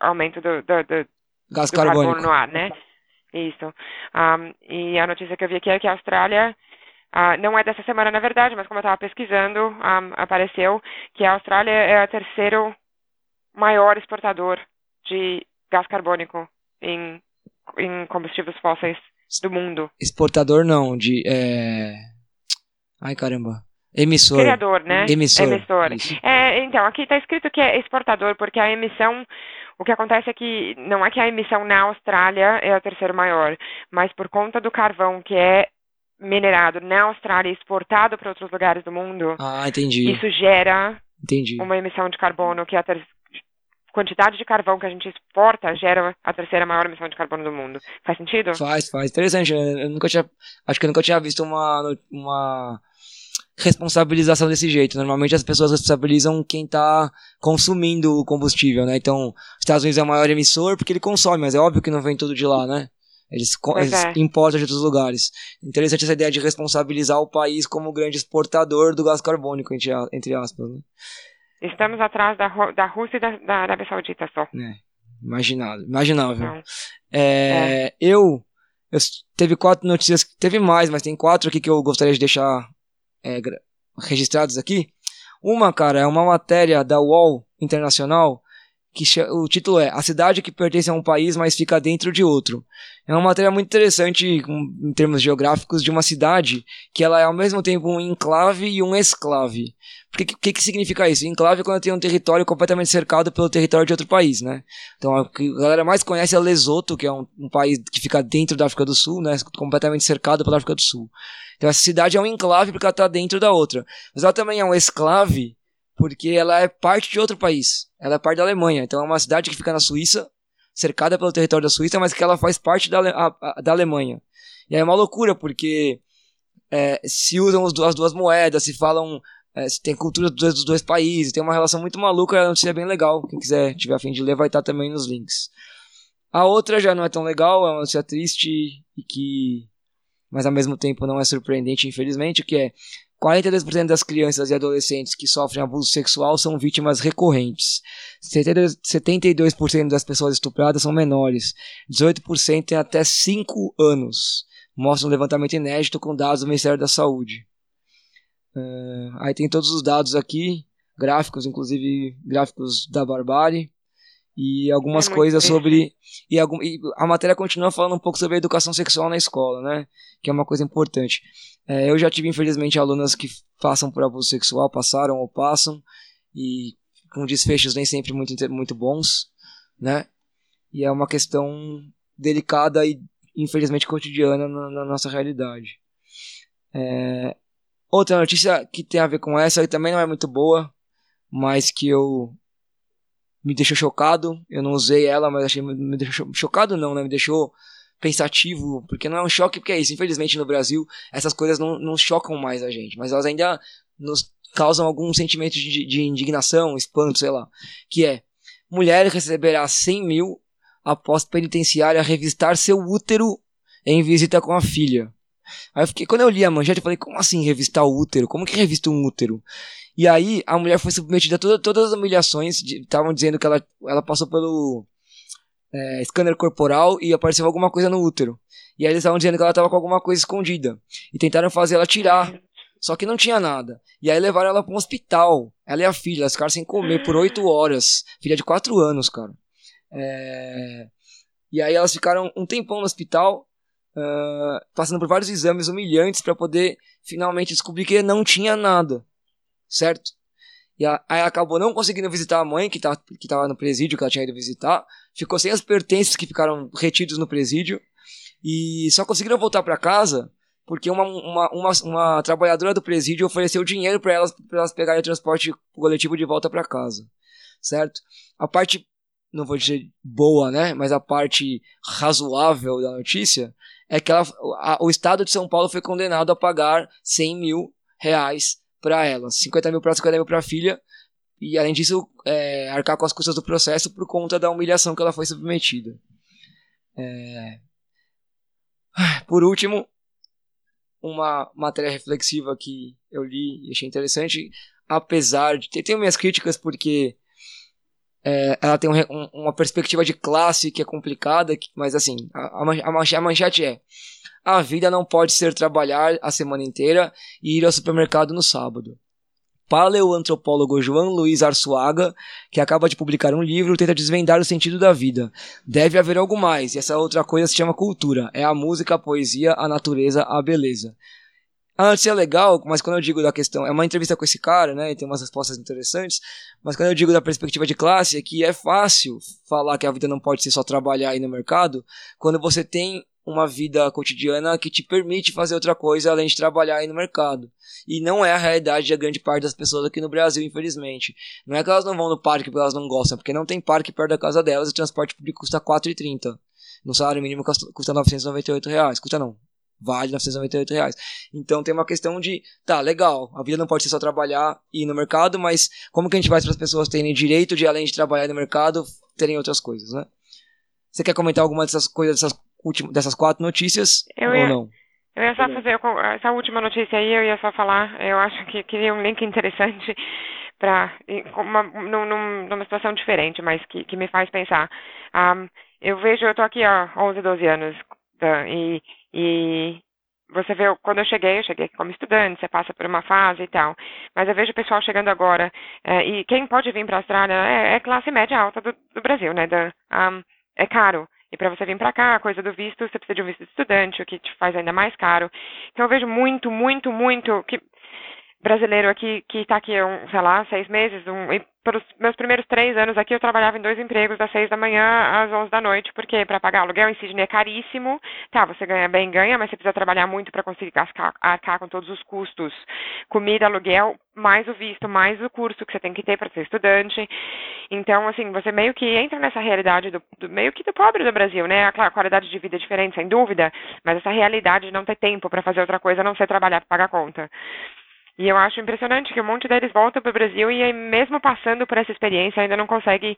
aumento do, do, do, Gás do carbônico. no ar, né? Isso. Um, e a notícia que eu vi aqui é que a Austrália, uh, não é dessa semana na verdade, mas como eu estava pesquisando, um, apareceu que a Austrália é o terceiro maior exportador de gás carbônico em, em combustíveis fósseis do mundo. Exportador não, de. É... Ai caramba. Emissor. Criador, né? Emissor. Emissor. Isso. É, então, aqui está escrito que é exportador, porque a emissão, o que acontece é que não é que a emissão na Austrália é o terceiro maior, mas por conta do carvão que é minerado na Austrália e exportado para outros lugares do mundo, Ah, entendi. isso gera Entendi. uma emissão de carbono que é a ter... quantidade de carvão que a gente exporta gera a terceira maior emissão de carbono do mundo. Faz sentido? Faz, faz. Interessante. Eu eu nunca tinha. Acho que eu nunca tinha visto uma. uma responsabilização desse jeito. Normalmente as pessoas responsabilizam quem está consumindo o combustível, né? Então, os Estados Unidos é o maior emissor porque ele consome, mas é óbvio que não vem tudo de lá, né? Eles, eles é. importam de outros lugares. Interessante essa ideia de responsabilizar o país como grande exportador do gás carbônico, entre, entre aspas, né? Estamos atrás da, da Rússia e da, da Arábia Saudita só. É, imaginável, imaginável. Então, É, Eu, eu s- teve quatro notícias, teve mais, mas tem quatro aqui que eu gostaria de deixar é, registrados aqui. Uma, cara, é uma matéria da UOL Internacional que o título é A cidade que pertence a um país, mas fica dentro de outro. É uma matéria muito interessante em termos geográficos de uma cidade que ela é ao mesmo tempo um enclave e um exclave. O que, que, que significa isso? Enclave é quando tem um território completamente cercado pelo território de outro país, né? Então, o que a galera mais conhece é Lesoto, que é um, um país que fica dentro da África do Sul, né? Completamente cercado pela África do Sul. Então, essa cidade é um enclave porque ela está dentro da outra. Mas ela também é um esclave porque ela é parte de outro país. Ela é parte da Alemanha. Então, é uma cidade que fica na Suíça, cercada pelo território da Suíça, mas que ela faz parte da, Ale- a- a- da Alemanha. E aí é uma loucura, porque é, se usam os du- as duas moedas, se falam. é, se tem cultura dos dois, dos dois países, tem uma relação muito maluca, a notícia é bem legal. Quem quiser, tiver a fim de ler, vai estar também nos links. A outra já não é tão legal, é uma notícia triste e que. Mas ao mesmo tempo não é surpreendente, infelizmente, que é 42% das crianças e adolescentes que sofrem abuso sexual são vítimas recorrentes. 72% 72% das pessoas estupradas são menores. 18% têm até 5 anos. Mostra um levantamento inédito com dados do Ministério da Saúde. Eh, aí tem todos os dados aqui, gráficos, inclusive gráficos da barbárie. E algumas É coisas triste. sobre. E, algum, e a matéria continua falando um pouco sobre a educação sexual na escola, né? Que é uma coisa importante. É, eu já tive, infelizmente, alunas que passam por abuso sexual, passaram ou passam, e com desfechos nem sempre muito, muito bons, né? E é uma questão delicada e, infelizmente, cotidiana na, na nossa realidade. É, outra notícia que tem a ver com essa e também não é muito boa, mas que eu me deixou chocado. Eu não usei ela, mas achei me deixou chocado não, né? Me deixou pensativo, porque não é um choque, porque é isso. Infelizmente no Brasil essas coisas não, não chocam mais a gente, mas elas ainda nos causam algum sentimento de, de indignação, espanto, sei lá. Que é: mulher receberá 100 mil após penitenciária revistar seu útero em visita com a filha. Aí eu fiquei, quando eu li a manchete, eu falei, como assim revistar o útero? Como que revista um útero? E aí a mulher foi submetida a toda, todas as humilhações, estavam dizendo que ela, ela passou pelo é, scanner corporal e apareceu alguma coisa no útero. E aí eles estavam dizendo que ela estava com alguma coisa escondida. E tentaram fazer ela tirar. Só que não tinha nada. E aí levaram ela para um hospital. Ela e a filha, elas ficaram sem comer por oito horas. Filha de quatro anos, cara. É... E aí elas ficaram um tempão no hospital, uh, passando por vários exames humilhantes para poder finalmente descobrir que não tinha nada. Certo? E aí acabou não conseguindo visitar a mãe, que, tá, que tava no presídio, que ela tinha ido visitar. Ficou sem as pertences que ficaram retidos no presídio. E só conseguiram voltar para casa porque uma, uma, uma, uma, trabalhadora do presídio ofereceu dinheiro para elas, elas pegarem o transporte coletivo de volta para casa. Certo? A parte, não vou dizer boa, né? Mas a parte razoável da notícia é que ela, a, o estado de São Paulo foi condenado a pagar 100 mil reais para ela, 50 mil para 50 mil para a filha, e além disso, é, arcar com as custas do processo por conta da humilhação que ela foi submetida. É... Por último, uma matéria reflexiva que eu li e achei interessante, apesar de ter minhas críticas, porque é, ela tem um, uma perspectiva de classe que é complicada, mas assim, a, a, manchete é a vida não pode ser trabalhar a semana inteira e ir ao supermercado no sábado. Paleoantropólogo João Luiz Arsuaga, que acaba de publicar um livro, tenta desvendar o sentido da vida. Deve haver algo mais, e essa outra coisa se chama cultura. É a música, a poesia, a natureza, a beleza. A notícia é legal, mas quando eu digo da questão, é uma entrevista com esse cara, né, e tem umas respostas interessantes, mas quando eu digo da perspectiva de classe, é que é fácil falar que a vida não pode ser só trabalhar aí no mercado, quando você tem uma vida cotidiana que te permite fazer outra coisa além de trabalhar aí no mercado. E não é a realidade da grande parte das pessoas aqui no Brasil, infelizmente. Não é que elas não vão no parque porque elas não gostam, porque não tem parque perto da casa delas e o transporte público custa R$ 4,30. No salário mínimo custa 998 reais. Custa não. Vale 998 reais. Então tem uma questão de, tá, legal, a vida não pode ser só trabalhar e ir no mercado, mas como que a gente faz para as pessoas terem direito de, além de trabalhar no mercado, terem outras coisas, né? Você quer comentar alguma dessas coisas, dessas último, dessas quatro notícias eu ou não? Eu ia só fazer essa última notícia aí, eu ia só falar, eu acho que queria um link interessante para uma, numa situação diferente, mas que, que me faz pensar. Um, eu vejo, eu estou aqui há 11, 12 anos e, e você vê, quando eu cheguei, eu cheguei como estudante, você passa por uma fase e tal, mas eu vejo o pessoal chegando agora, é, e quem pode vir para a Austrália é, é, classe média alta do, do Brasil, né? Da, um, é caro. E para você vir para cá, a coisa do visto, você precisa de um visto de estudante, o que te faz ainda mais caro. Então eu vejo muito, muito, muito que brasileiro aqui que está aqui, um, sei lá, seis meses, um, e pelos meus primeiros três anos aqui eu trabalhava em dois empregos das seis da manhã às onze da noite, porque para pagar aluguel em Sydney é caríssimo, tá, você ganha bem, ganha, mas você precisa trabalhar muito para conseguir arcar, arcar com todos os custos, comida, aluguel, mais o visto, mais o curso que você tem que ter para ser estudante, então, assim, você meio que entra nessa realidade do, do meio que do pobre do Brasil, né, a qualidade de vida é diferente, sem dúvida, mas essa realidade de não ter tempo para fazer outra coisa, a não ser trabalhar para pagar conta. E eu acho impressionante que um monte deles volta para o Brasil e mesmo passando por essa experiência ainda não consegue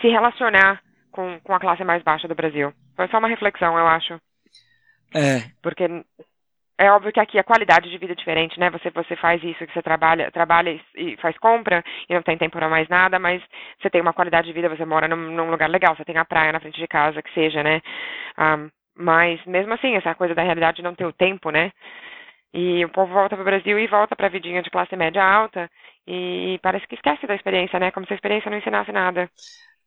se relacionar com, com a classe mais baixa do Brasil. Foi só uma reflexão, eu acho. É. Porque é óbvio que aqui a qualidade de vida é diferente, né? Você você faz isso, que você trabalha, trabalha e faz compra e não tem tempo para mais nada, mas você tem uma qualidade de vida, você mora num, num lugar legal, você tem a praia na frente de casa, que seja, né? Um, mas mesmo assim, essa coisa da realidade de não ter o tempo, né? E o povo volta para o Brasil e volta para a vidinha de classe média alta e parece que esquece da experiência, né? Como se a experiência não ensinasse nada.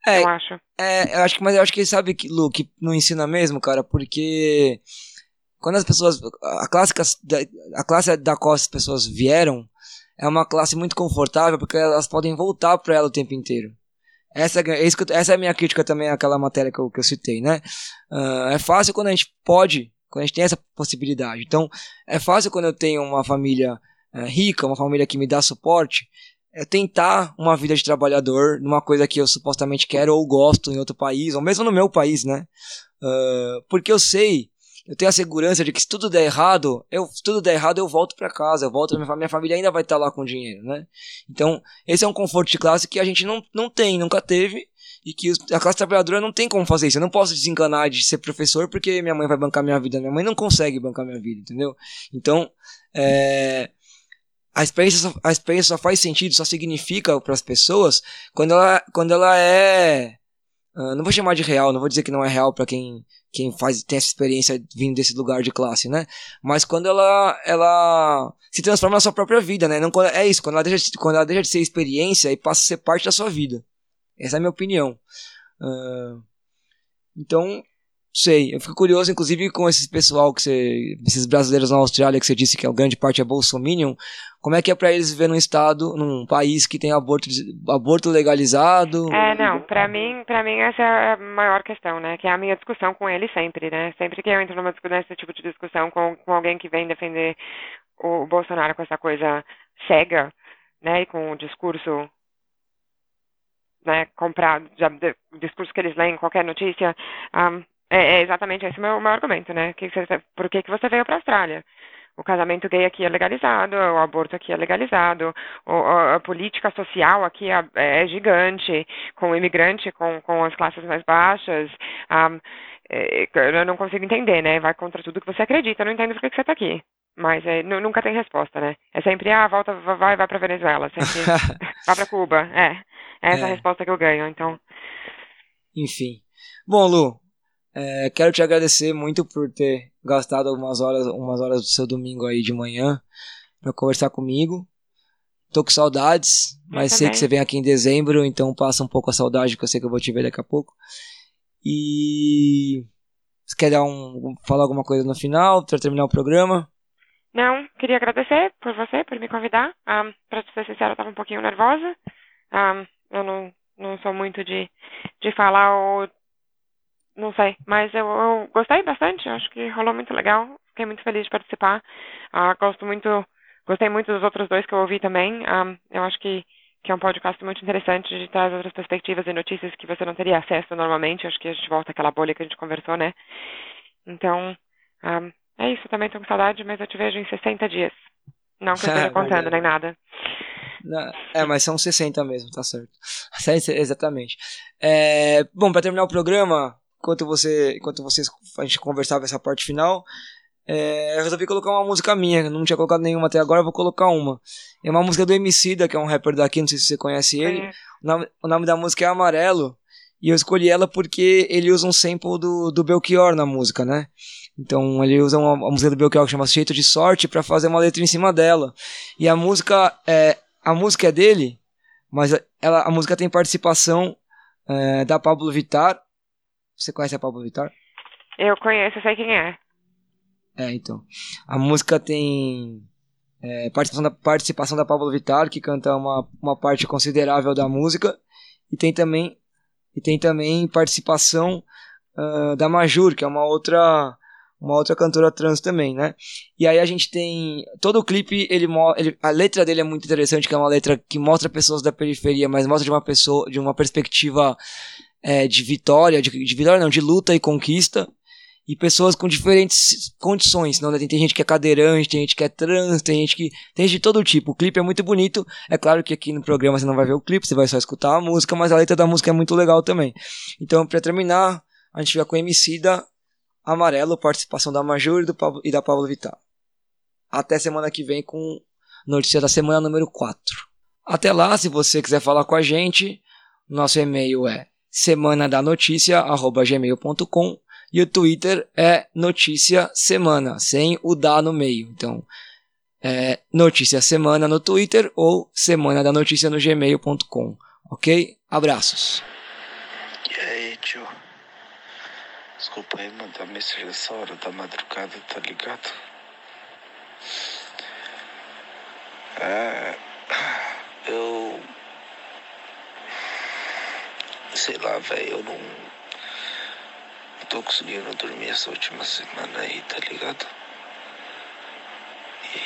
É, eu acho. É, eu acho que, mas eu acho que sabe que, Lu, que não ensina mesmo, cara, porque quando as pessoas. A classe, a classe da qual as pessoas vieram é uma classe muito confortável porque elas podem voltar para ela o tempo inteiro. Essa, é, essa é a minha crítica também àquela matéria que eu, que eu citei, né? Uh, é fácil quando a gente pode quando a gente tem essa possibilidade. Então, é fácil quando eu tenho uma família é, rica, uma família que me dá suporte, é tentar uma vida de trabalhador numa coisa que eu supostamente quero ou gosto em outro país, ou mesmo no meu país, né? Uh, porque eu sei, eu tenho a segurança de que se tudo der errado, eu, se tudo der errado, eu volto para casa, eu volto, minha, minha família ainda vai estar lá com dinheiro, né? Então, esse é um conforto de classe que a gente não, não tem, nunca teve, e que a classe trabalhadora não tem como fazer isso. Eu não posso desencanar de ser professor porque minha mãe vai bancar minha vida. Minha mãe não consegue bancar minha vida, entendeu? Então, é, a, experiência, a experiência só faz sentido, só significa para as pessoas quando ela, quando ela é Uh, não vou chamar de real, não vou dizer que não é real para quem, quem faz tem essa experiência vindo desse lugar de classe, né? Mas quando ela ela se transforma na sua própria vida, né? Não, é isso, quando ela, deixa, quando ela deixa de ser experiência e passa a ser parte da sua vida. Essa é a minha opinião. Uh, então, sei, eu fico curioso, inclusive, com esse pessoal que você. esses brasileiros na Austrália que você disse que a grande parte é Bolsominion. Como é que é para eles viver num estado, num país que tem aborto, aborto legalizado? É, não, para mim, para mim essa é a maior questão, né? Que é a minha discussão com ele sempre, né? Sempre que eu entro numa nesse tipo de discussão com, com alguém que vem defender o Bolsonaro com essa coisa cega, né? E com o discurso né, comprado, já, de, discurso que eles leem, qualquer notícia, um, é, é, exatamente esse o meu, meu argumento, né? Que você, por que, que você veio para a Austrália? O casamento gay aqui é legalizado, o aborto aqui é legalizado, o, a, a, política social aqui é, é, gigante, com o imigrante, com, com as classes mais baixas. Um, é, eu não consigo entender, né? Vai contra tudo que você acredita, eu não entendo por que, que você está aqui. Mas é, nunca tem resposta, né? É sempre, ah, volta, vai, vai para Venezuela, sempre, vai para Cuba. É, é essa é. a resposta que eu ganho, então. Enfim. Bom, Lu, é, quero te agradecer muito por ter gastado algumas horas, umas horas do seu domingo aí de manhã para conversar comigo. Tô com saudades, mas sei que você vem aqui em dezembro, então passa um pouco a saudade que eu sei que eu vou te ver daqui a pouco. E você quer dar um falar alguma coisa no final para terminar o programa? Não, queria agradecer por você, por me convidar. Um, ah, para ser sincero, eu estava um pouquinho nervosa. Um, ah, eu não, não sou muito de, de falar ou não sei, mas eu, eu gostei bastante, acho que rolou muito legal, fiquei muito feliz de participar. Uh, gosto muito, gostei muito dos outros dois que eu ouvi também. Um, ah, eu acho que, que é um podcast muito interessante de trazer outras perspectivas e notícias que você não teria acesso normalmente. Acho que a gente volta àquela bolha que a gente conversou, né? Então, um, ah, é isso, também tô com saudade, mas eu te vejo em 60 dias. Não que eu esteja contando nem nada. É, mas são 60 mesmo, tá certo. Exatamente. É, bom, para terminar o programa, enquanto você, enquanto vocês a gente conversava essa parte final, é, eu resolvi colocar uma música minha, não tinha colocado nenhuma até agora, vou colocar uma. É uma música do Emicida, que é um rapper daqui, não sei se você conhece ele. É. O, nome, o nome da música é Amarelo, e eu escolhi ela porque ele usa um sample do, do Belchior na música, né? Então ele usa uma, uma música do Belchior que chama Jeito de Sorte para fazer uma letra em cima dela. E a música é a música é dele, mas ela, a música tem participação é, da Pablo Vittar você conhece a Pablo Vittar? Eu conheço, sei quem é. É, então. A música tem é, participação, da, participação da Pablo Vittar, que canta uma, uma parte considerável da música. E tem também, e tem também participação uh, da Majur, que é uma outra uma outra cantora trans também, né? E aí a gente tem todo o clipe, ele, ele, a letra dele é muito interessante, que é uma letra que mostra pessoas da periferia, mas mostra de uma pessoa de uma perspectiva é, de vitória, de, de, vitória não, de luta e conquista, e pessoas com diferentes condições, não, né? tem, tem, gente que é cadeirante, tem gente que é trans, tem gente que tem gente de todo tipo. O clipe é muito bonito, é claro que aqui no programa você não vai ver o clipe, você vai só escutar a música, mas a letra da música é muito legal também. Então, para terminar, a gente fica com Emicida, Amarelo, participação da Major e, e da Pablo Vittar. Até semana que vem com notícia da semana número 4. Até lá, se você quiser falar com a gente, nosso e-mail é semana da notícia gmail.com e o Twitter é notícia semana, sem o da no meio. Então, é notícia semana no Twitter ou semana da notícia no gmail.com. Ok? Abraços. E aí, tio? Desculpa aí mandar mensagem nessa hora da madrugada, tá ligado? É, eu sei lá, velho, eu não, não tô conseguindo dormir essa última semana aí, tá ligado?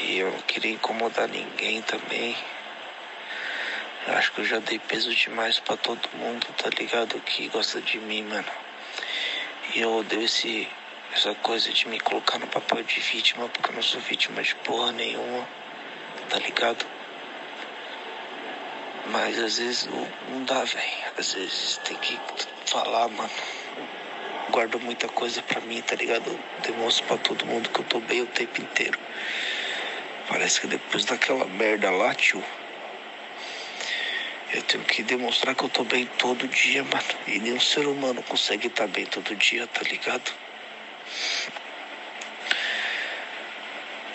E eu não queria incomodar ninguém também. Eu acho que eu já dei peso demais para todo mundo, tá ligado? Que gosta de mim, mano. E eu odeio esse, essa coisa de me colocar no papel de vítima, porque eu não sou vítima de porra nenhuma, tá ligado? Mas às vezes não, dá, velho. Às vezes tem que falar, mano. Guardo muita coisa pra mim, tá ligado? demonstro pra todo mundo que eu tô bem o tempo inteiro. Parece que depois daquela merda lá, tio. Eu tenho que demonstrar que eu tô bem todo dia, mano. E nenhum ser humano consegue estar tá bem todo dia, tá ligado?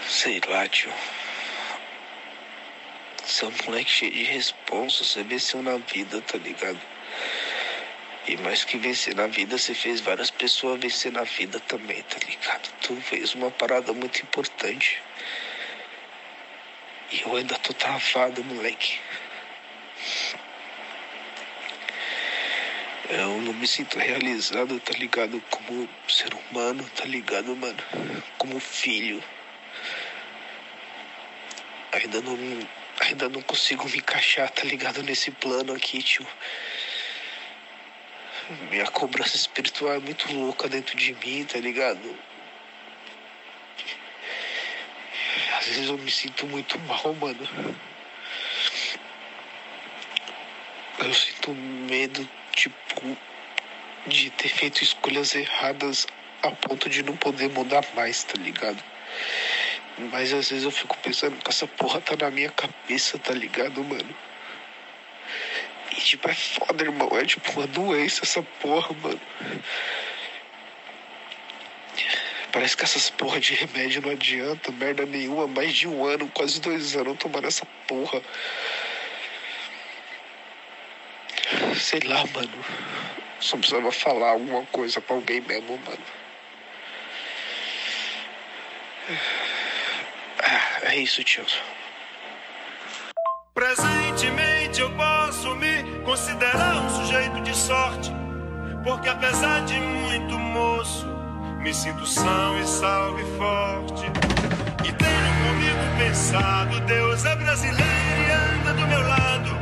Sei lá, tio. Você é um moleque cheio de responsa, você venceu na vida, tá ligado? E mais que vencer na vida, você fez várias pessoas vencer na vida também, tá ligado? Tu fez uma parada muito importante. E eu ainda tô travado, moleque. Eu não me sinto realizado, tá ligado? Como ser humano, tá ligado, mano? Como filho. Ainda não, ainda não consigo me encaixar, tá ligado? Nesse plano aqui, tio. Minha cobrança espiritual é muito louca dentro de mim, tá ligado? Às vezes eu me sinto muito mal, mano. Eu sinto medo, tipo, de ter feito escolhas erradas a ponto de não poder mudar mais, tá ligado? Mas às vezes eu fico pensando que essa porra tá na minha cabeça, tá ligado, mano? E tipo, é foda, irmão. É tipo uma doença essa porra, mano. Parece que essas porra de remédio não adianta, merda nenhuma. Mais de um ano, quase dois anos tomando essa porra. Sei lá, mano. Só precisava falar alguma coisa pra alguém mesmo, mano. Ah, é isso, tio. Presentemente eu posso me considerar um sujeito de sorte, porque apesar de muito moço, me sinto são e salvo e forte. E tenho comigo pensado, Deus é brasileiro e anda do meu lado,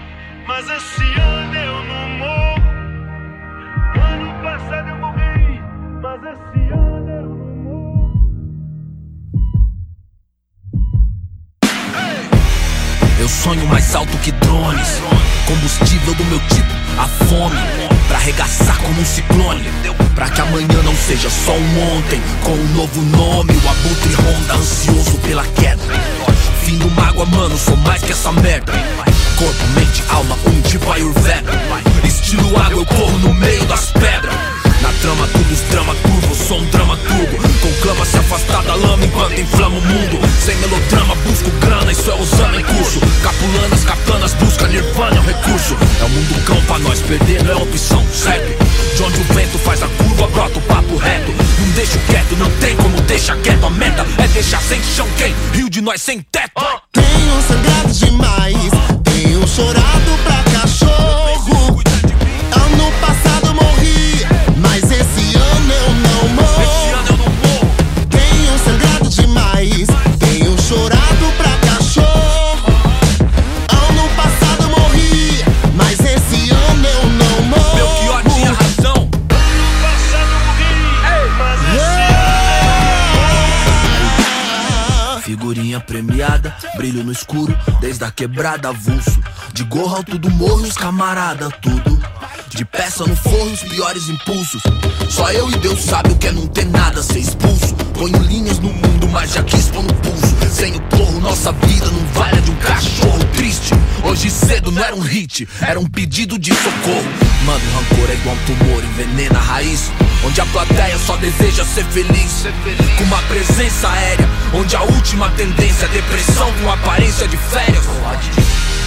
mas esse ano eu não morro. Ano passado eu morri, mas esse ano eu não morro. Eu sonho mais alto que drones. Combustível do meu tipo, a fome. Pra arregaçar como um ciclone. Pra que amanhã não seja só um ontem. Com um novo nome, o abutre ronda, ansioso pela queda. Fim do mágoa, mano, sou mais que essa merda. Corpo, mente, alma, um tipo Ayurveda. Estilo água, eu corro no meio das pedras. Na trama, tudo os drama turbo, sou um drama turbo. Conclama se afastar da lama enquanto inflama o mundo. Sem melodrama, busco grana, isso é usando em curso. Capulanas, katanas, busca nirvana, é um recurso. É o mundo cão pra nós, perder não é opção, certo? De onde o vento faz a curva, brota o papo reto. Não deixo quieto, não tem como deixar quieto. A meta é deixar sem chão quem? Rio de nós sem teto. Tenho sangrado demais, chorado pra cachorro. Brilho no escuro, desde a quebrada avulso. De gorro alto do morro, os camarada, tudo. De peça no forro, os piores impulsos. Só eu e Deus sabe o que é não ter nada, ser expulso. Ponho linhas no mundo, mas já quis pôr no pulso. Sem o porro, nossa vida não vale de um cachorro triste. Hoje cedo não era um hit, era um pedido de socorro. Mano, rancor é igual um tumor, envenena a raiz. Onde a plateia só deseja ser feliz. Com uma presença aérea, onde a última tendência é depressão com aparência de férias.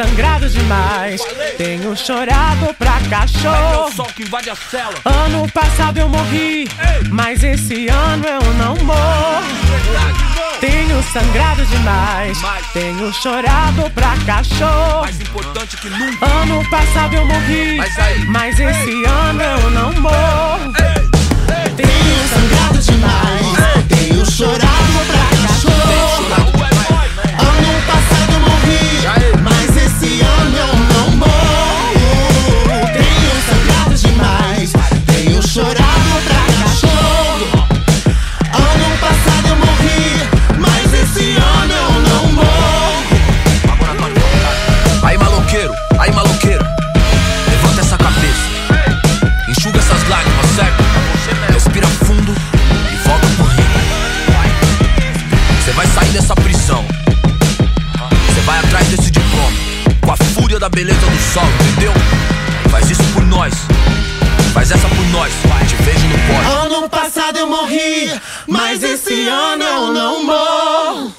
Tenho sangrado demais, tenho chorado pra cachorro. Ano passado eu morri, mas esse ano eu não morro. Tenho sangrado demais, tenho chorado pra cachorro. Mais importante que nunca. Ano passado eu morri, Mas mas esse ano eu não morro. Tenho sangrado demais, tenho chorado pra Faz essa por nós Te vejo no Ano passado eu morri, mas esse ano eu não morro.